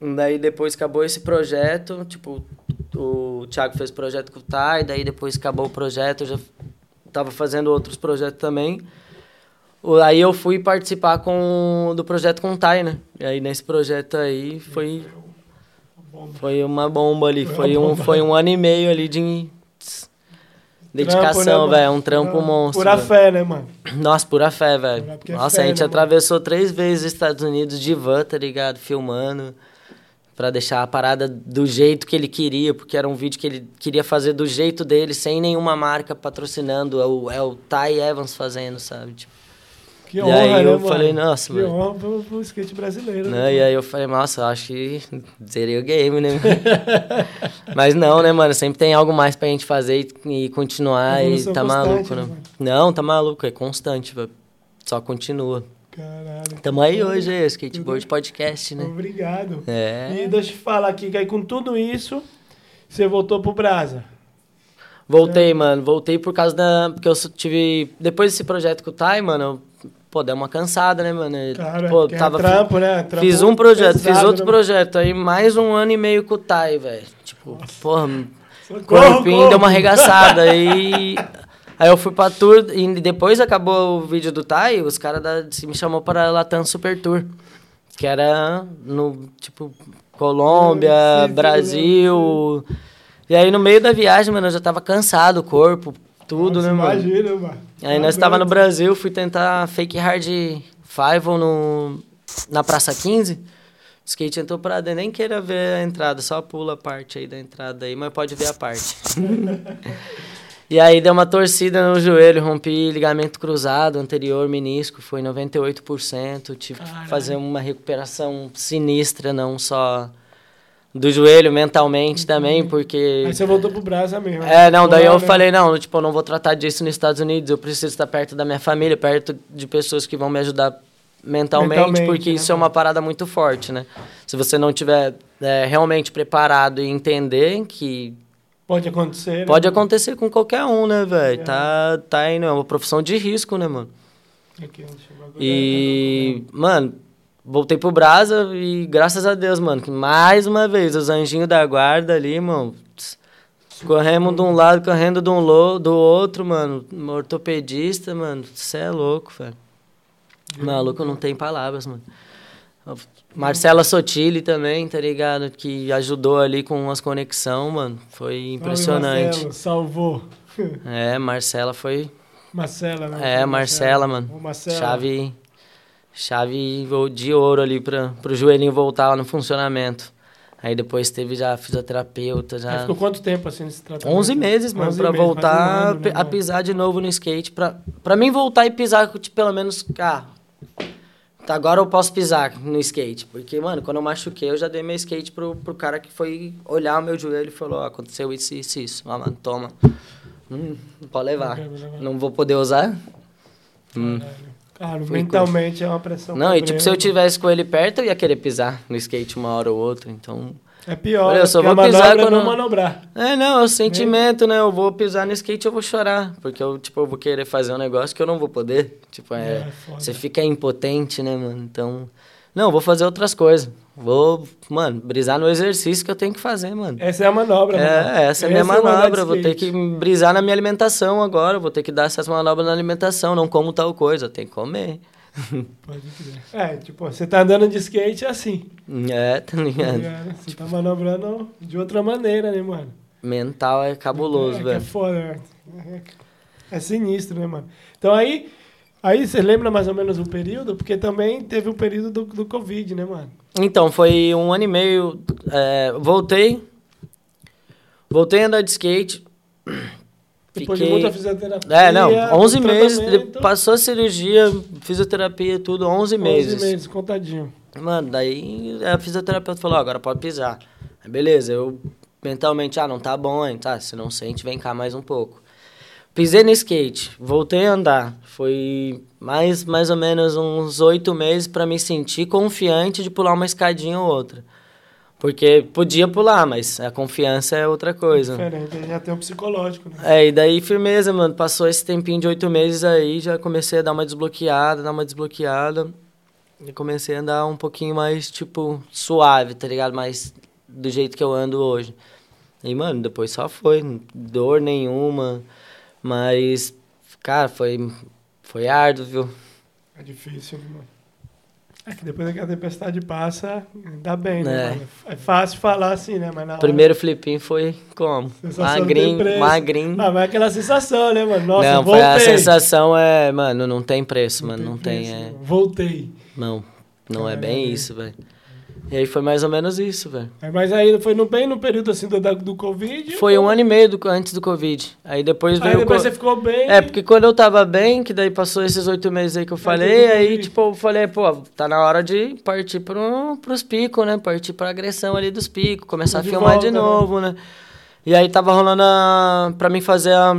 Daí depois acabou esse projeto, tipo, o Thiago fez projeto com o Tai, daí depois acabou o projeto, eu já tava fazendo outros projetos também. Aí eu fui participar com, do projeto com o Tai, né? E aí nesse projeto aí foi foi uma bomba ali, foi, um foi um ano e meio ali de dedicação, né, velho, um trampo monstro. Pura véio. fé, né, mano? Nossa, pura fé, velho. Nossa, fé, a gente né, atravessou mano? três vezes os Estados Unidos de van, tá ligado? Filmando para deixar a parada do jeito que ele queria, porque era um vídeo que ele queria fazer do jeito dele, sem nenhuma marca patrocinando, é o, é o Ty Evans fazendo, sabe? Tipo, que e honra, aí eu né, falei, nossa, Que mano. honra pro, pro skate brasileiro. Né, né, e aí eu falei, nossa, acho que zerei o game, né? Mas não, né, mano? Sempre tem algo mais pra gente fazer e, e continuar e tá maluco, né? Mano. Não, tá maluco, é constante, velho. Só continua. Caralho. Tamo aí hoje, aí, Skateboard Podcast, né? Obrigado. É. E deixa eu te falar aqui, que aí com tudo isso, você voltou pro Brasa. Voltei, é. mano. Voltei por causa da... Porque eu tive... Depois desse projeto com o Tai, mano, pô, deu uma cansada, né, mano? Cara, pô, é tava... É trampo, né? Trampo fiz um projeto, pesado, fiz outro né? projeto. Aí mais um ano e meio com o Tai, velho. Tipo, porra... Socorro, corpinho corpo. deu uma arregaçada. aí... Aí eu fui pra tour e depois acabou o vídeo do Tai, os caras me chamou para Latam Super Tour. Que era no, tipo, Colômbia, Brasil. E aí no meio da viagem, mano, eu já tava cansado, o corpo, tudo, Nossa, né, mano? Imagina, mano. Aí nós tava no Brasil, fui tentar fake hard five no, na Praça 15. O skate entrou pra dentro, nem queira ver a entrada, só pula a parte aí da entrada aí, mas pode ver a parte. E aí deu uma torcida no joelho, rompi ligamento cruzado anterior, menisco, foi 98%. Tive Caralho. que fazer uma recuperação sinistra, não só do joelho, mentalmente uhum. também, porque... Aí você voltou pro Brasa mesmo. É, não, daí eu né? falei, não, tipo, eu não vou tratar disso nos Estados Unidos, eu preciso estar perto da minha família, perto de pessoas que vão me ajudar mentalmente, mentalmente porque né, isso é uma parada muito forte, né? Se você não tiver é, realmente preparado e entender que Pode acontecer. Né? Pode acontecer com qualquer um, né, velho? É. Tá, tá indo, é uma profissão de risco, né, mano? Aqui, e, mano, voltei pro Brasa e graças a Deus, mano, que mais uma vez os anjinhos da guarda ali, mano, correndo de um lado, correndo de um lo, do outro, mano, ortopedista, mano, você é louco, velho. Maluco, não tem palavras, mano. Marcela Sotile também, tá ligado? Que ajudou ali com as conexões, mano. Foi impressionante. Marcelo, salvou. É, Marcela foi. Marcela, né? É, Marcela, mano. Marcela. Chave. Chave de ouro ali pra, pro joelhinho voltar lá no funcionamento. Aí depois teve já fisioterapeuta, já... Aí ficou quanto tempo assim nesse tratamento? 11 meses, mano, 11 pra meses, voltar um ano, né, a pisar de novo no skate. Pra, pra mim voltar e pisar com, tipo, pelo menos, ah, Tá, agora eu posso pisar no skate. Porque, mano, quando eu machuquei, eu já dei meu skate pro, pro cara que foi olhar o meu joelho e falou, oh, aconteceu isso, isso, isso. Ah, mano, toma. Hum, pode levar. Não vou poder usar? Hum. Claro, mentalmente curto. é uma pressão. Não, e tipo, se eu tivesse com ele perto, eu ia querer pisar no skate uma hora ou outra, então... É pior, eu só vou pisar quando... não manobrar. É, não, é o sentimento, né? Eu vou pisar no skate eu vou chorar. Porque eu, tipo, eu vou querer fazer um negócio que eu não vou poder. Tipo, é... é você fica impotente, né, mano? Então... Não, vou fazer outras coisas. Vou, mano, brisar no exercício que eu tenho que fazer, mano. Essa é a manobra, É, mano. essa é a minha manobra. vou ter que brisar na minha alimentação agora. Vou ter que dar essas manobras na alimentação. Não como tal coisa, eu tenho que comer. Pode crer. É, tipo, você tá andando de skate assim. É, tá ligado? Tá você tipo... tá manobrando de outra maneira, né, mano? Mental é cabuloso, é, velho. É foda, é, é sinistro, né, mano? Então aí, aí você lembra mais ou menos o período? Porque também teve o período do, do Covid, né, mano? Então, foi um ano e meio. É, voltei. Voltei a andar de skate. Depois Fiquei... de muita fisioterapia. É, não, 11 meses, passou a cirurgia, fisioterapia, tudo, 11 meses. 11 meses, contadinho. Mano, daí a fisioterapeuta falou, agora pode pisar. Beleza, eu mentalmente, ah, não tá bom, hein, tá, se não sente, vem cá mais um pouco. Pisei no skate, voltei a andar. Foi mais, mais ou menos uns oito meses para me sentir confiante de pular uma escadinha ou outra. Porque podia pular, mas a confiança é outra coisa. É diferente, já tem um psicológico, né? É, e daí firmeza, mano. Passou esse tempinho de oito meses aí, já comecei a dar uma desbloqueada, dar uma desbloqueada. E comecei a andar um pouquinho mais, tipo, suave, tá ligado? Mais do jeito que eu ando hoje. E, mano, depois só foi. Dor nenhuma. Mas, cara, foi, foi árduo, viu? É difícil, mano. É que depois que a tempestade passa, dá bem, né? É. é fácil falar assim, né? Mas na Primeiro hora... flipinho foi como? Magrinho, magrinho. Ah, mas é aquela sensação, né, mano? Nossa, não, voltei. Foi a sensação é, mano, não tem preço, não mano, tem não preço, tem. É... Voltei. Não, não é bem isso, velho. E aí foi mais ou menos isso, velho. É, mas aí foi no, bem no período assim do, do Covid? Foi ou... um ano e meio do, antes do Covid. Aí depois veio. Aí depois você ficou bem. É, porque quando eu tava bem, que daí passou esses oito meses aí que eu falei, aí, aí tipo, eu falei, pô, tá na hora de partir pro, pros picos, né? Partir pra agressão ali dos picos, começar de a filmar volta, de né? novo, né? né? E aí tava rolando a, pra mim fazer a.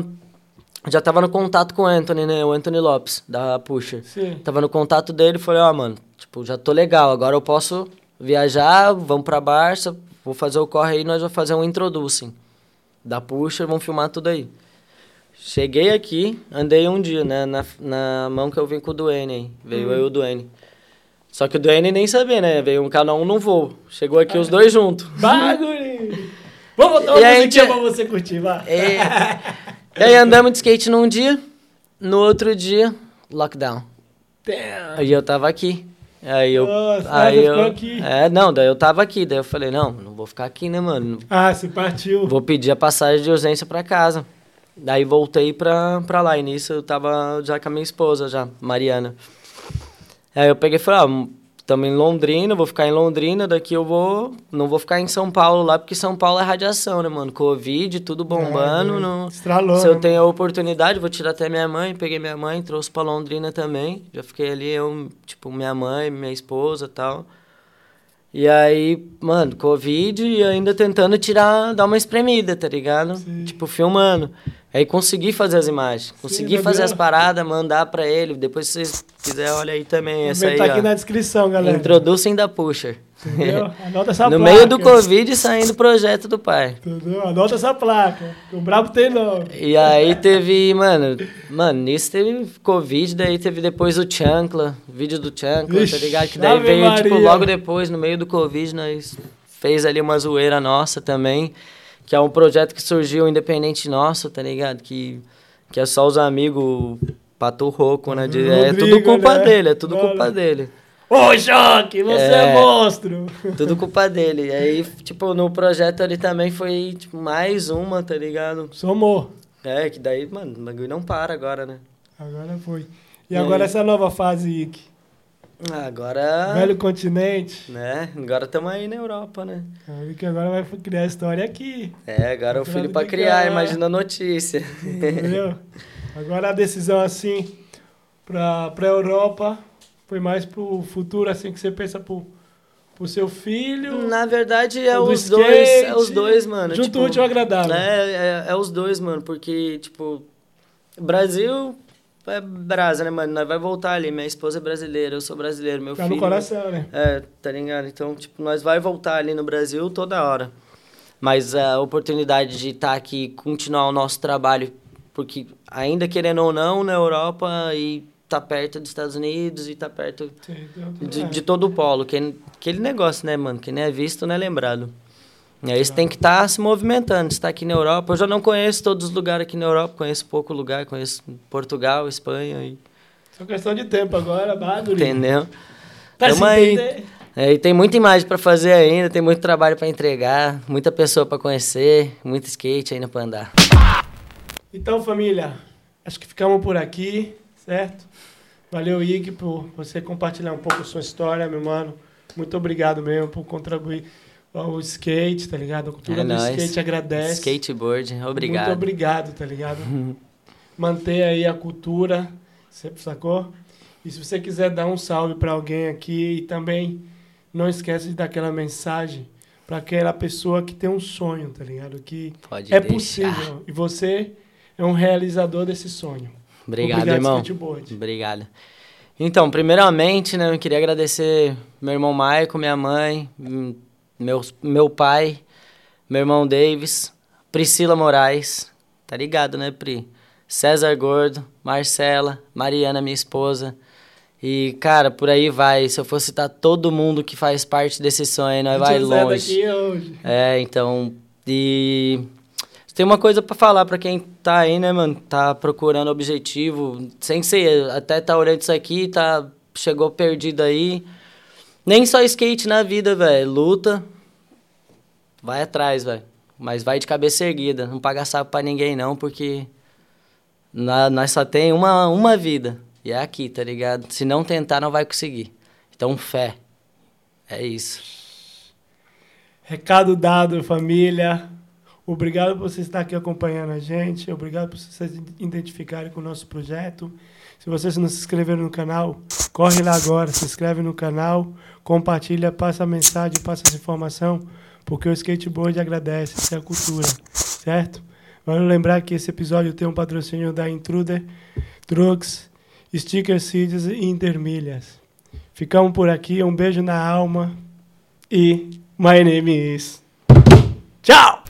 Já tava no contato com o Anthony, né? O Anthony Lopes, da Pusher. Sim. Tava no contato dele e falei, ó, oh, mano, tipo, já tô legal, agora eu posso viajar, vamos pra Barça, vou fazer o corre aí, nós vamos fazer um introducing da puxa, vamos filmar tudo aí. Cheguei aqui, andei um dia, né, na, na mão que eu vim com o Duane aí, veio hum. eu e o Duane. Só que o Duane nem sabia, né, veio um cada um no voo, chegou aqui ah. os dois juntos. Bagulho! Vamos botar uma musiquinha pra você curtir, vai. E, e aí andamos de skate num dia, no outro dia, lockdown. Damn. Aí eu tava aqui. Aí eu. Nossa, aí eu aqui. É, não, daí eu tava aqui. Daí eu falei, não, não vou ficar aqui, né, mano? Ah, você partiu. Vou pedir a passagem de urgência pra casa. Daí voltei pra, pra lá. E nisso eu tava já com a minha esposa, já, Mariana. Aí eu peguei e falei, ah, estamos em Londrina, vou ficar em Londrina, daqui eu vou. Não vou ficar em São Paulo lá, porque São Paulo é radiação, né, mano? Covid, tudo bombando. É, não, estralou, se eu né? tenho a oportunidade, vou tirar até minha mãe, peguei minha mãe, trouxe pra Londrina também. Já fiquei ali, eu, tipo, minha mãe, minha esposa tal. E aí, mano, Covid e ainda tentando tirar, dar uma espremida, tá ligado? Sim. Tipo, filmando. Aí consegui fazer as imagens, consegui Sim, fazer as paradas, mandar para ele. Depois, se vocês quiserem, olha aí também. Essa aí, tá aqui ó. na descrição, galera. Introducem da Pusher. Entendeu? Anota essa no placa. meio do Covid saindo o projeto do pai. Entendeu? Anota essa placa. O brabo tem não. E aí teve, mano, mano, nisso teve Covid, daí teve depois o Chancla, vídeo do Chancla, tá ligado? Que daí veio, Maria. tipo, logo depois, no meio do Covid, nós fez ali uma zoeira nossa também que é um projeto que surgiu independente nosso, tá ligado? Que, que é só os amigos Pato Roco, né? De, Rodrigo, é tudo culpa né? dele, é tudo Mano. culpa dele. Ô, Joque, você é, é, monstro! Tudo culpa dele. E aí, tipo, no projeto ali também foi tipo, mais uma, tá ligado? Somou. É, que daí, mano, o bagulho não para agora, né? Agora foi. E, e agora aí? essa nova fase, Ike? Agora. Velho continente. Né? Agora estamos aí na Europa, né? que agora vai criar história aqui. É, agora é o filho para criar, imagina a notícia. Entendeu? Agora a decisão assim para a Europa foi mais pro futuro, assim, que você pensa pro, pro seu filho. Na verdade, é os skate, dois. É os dois, mano. Junto tipo, útil agradável. É, é, é os dois, mano, porque, tipo, Brasil é brasa, né, mano? Nós vai voltar ali. Minha esposa é brasileira, eu sou brasileiro, meu tá filho. no coração, né? É, tá ligado? Então, tipo, nós vai voltar ali no Brasil toda hora. Mas a oportunidade de estar tá aqui continuar o nosso trabalho, porque ainda querendo ou não, na Europa e tá perto dos Estados Unidos e tá perto Sim, de, de, todo o polo. Que, aquele negócio, né, mano? Que nem é visto, não é lembrado. E aí você tem que estar tá se movimentando. Você está aqui na Europa. Eu já não conheço todos os lugares aqui na Europa. Conheço pouco lugar. Conheço Portugal, Espanha. E... Só questão de tempo agora, Baduri. Entendeu? Tá Tamo aí. É, e tem muita imagem para fazer ainda. Tem muito trabalho para entregar. Muita pessoa para conhecer. Muito skate ainda para andar. Então, família. Acho que ficamos por aqui, certo? Valeu, Ig, por você compartilhar um pouco a sua história, meu mano. Muito obrigado mesmo por contribuir o skate, tá ligado? A cultura é do nóis. skate agradece. Skateboard, obrigado. Muito obrigado, tá ligado? Manter aí a cultura, sacou? E se você quiser dar um salve para alguém aqui e também não esquece de dar aquela mensagem para aquela pessoa que tem um sonho, tá ligado? Que Pode é deixar. possível. E você é um realizador desse sonho. Obrigado, Obrigado irmão. Skateboard. Obrigado. Então, primeiramente, né, eu queria agradecer meu irmão Maico, minha mãe, meu, meu pai, meu irmão Davis, Priscila Moraes, tá ligado, né, Pri? César Gordo, Marcela, Mariana, minha esposa, E, cara, por aí vai. Se eu fosse citar todo mundo que faz parte desse sonho, nós vai longe. Hoje. É, então. E. Tem uma coisa para falar para quem tá aí, né, mano? Tá procurando objetivo, sem ser, até tá olhando isso aqui, tá chegou perdido aí. Nem só skate na vida, velho. Luta. Vai atrás, velho. Mas vai de cabeça erguida. Não paga sapo pra ninguém, não, porque na, nós só tem uma, uma vida. E é aqui, tá ligado? Se não tentar, não vai conseguir. Então, fé. É isso. Recado dado, família. Obrigado por vocês estar aqui acompanhando a gente. Obrigado por vocês identificarem com o nosso projeto. Se vocês não se inscreveram no canal, corre lá agora, se inscreve no canal, compartilha, passa a mensagem, passa essa informação, porque o skateboard agradece, isso é a cultura, certo? Vamos lembrar que esse episódio tem um patrocínio da Intruder Drugs Sticker Seeds e Intermilhas. Ficamos por aqui, um beijo na alma e my name is. Tchau!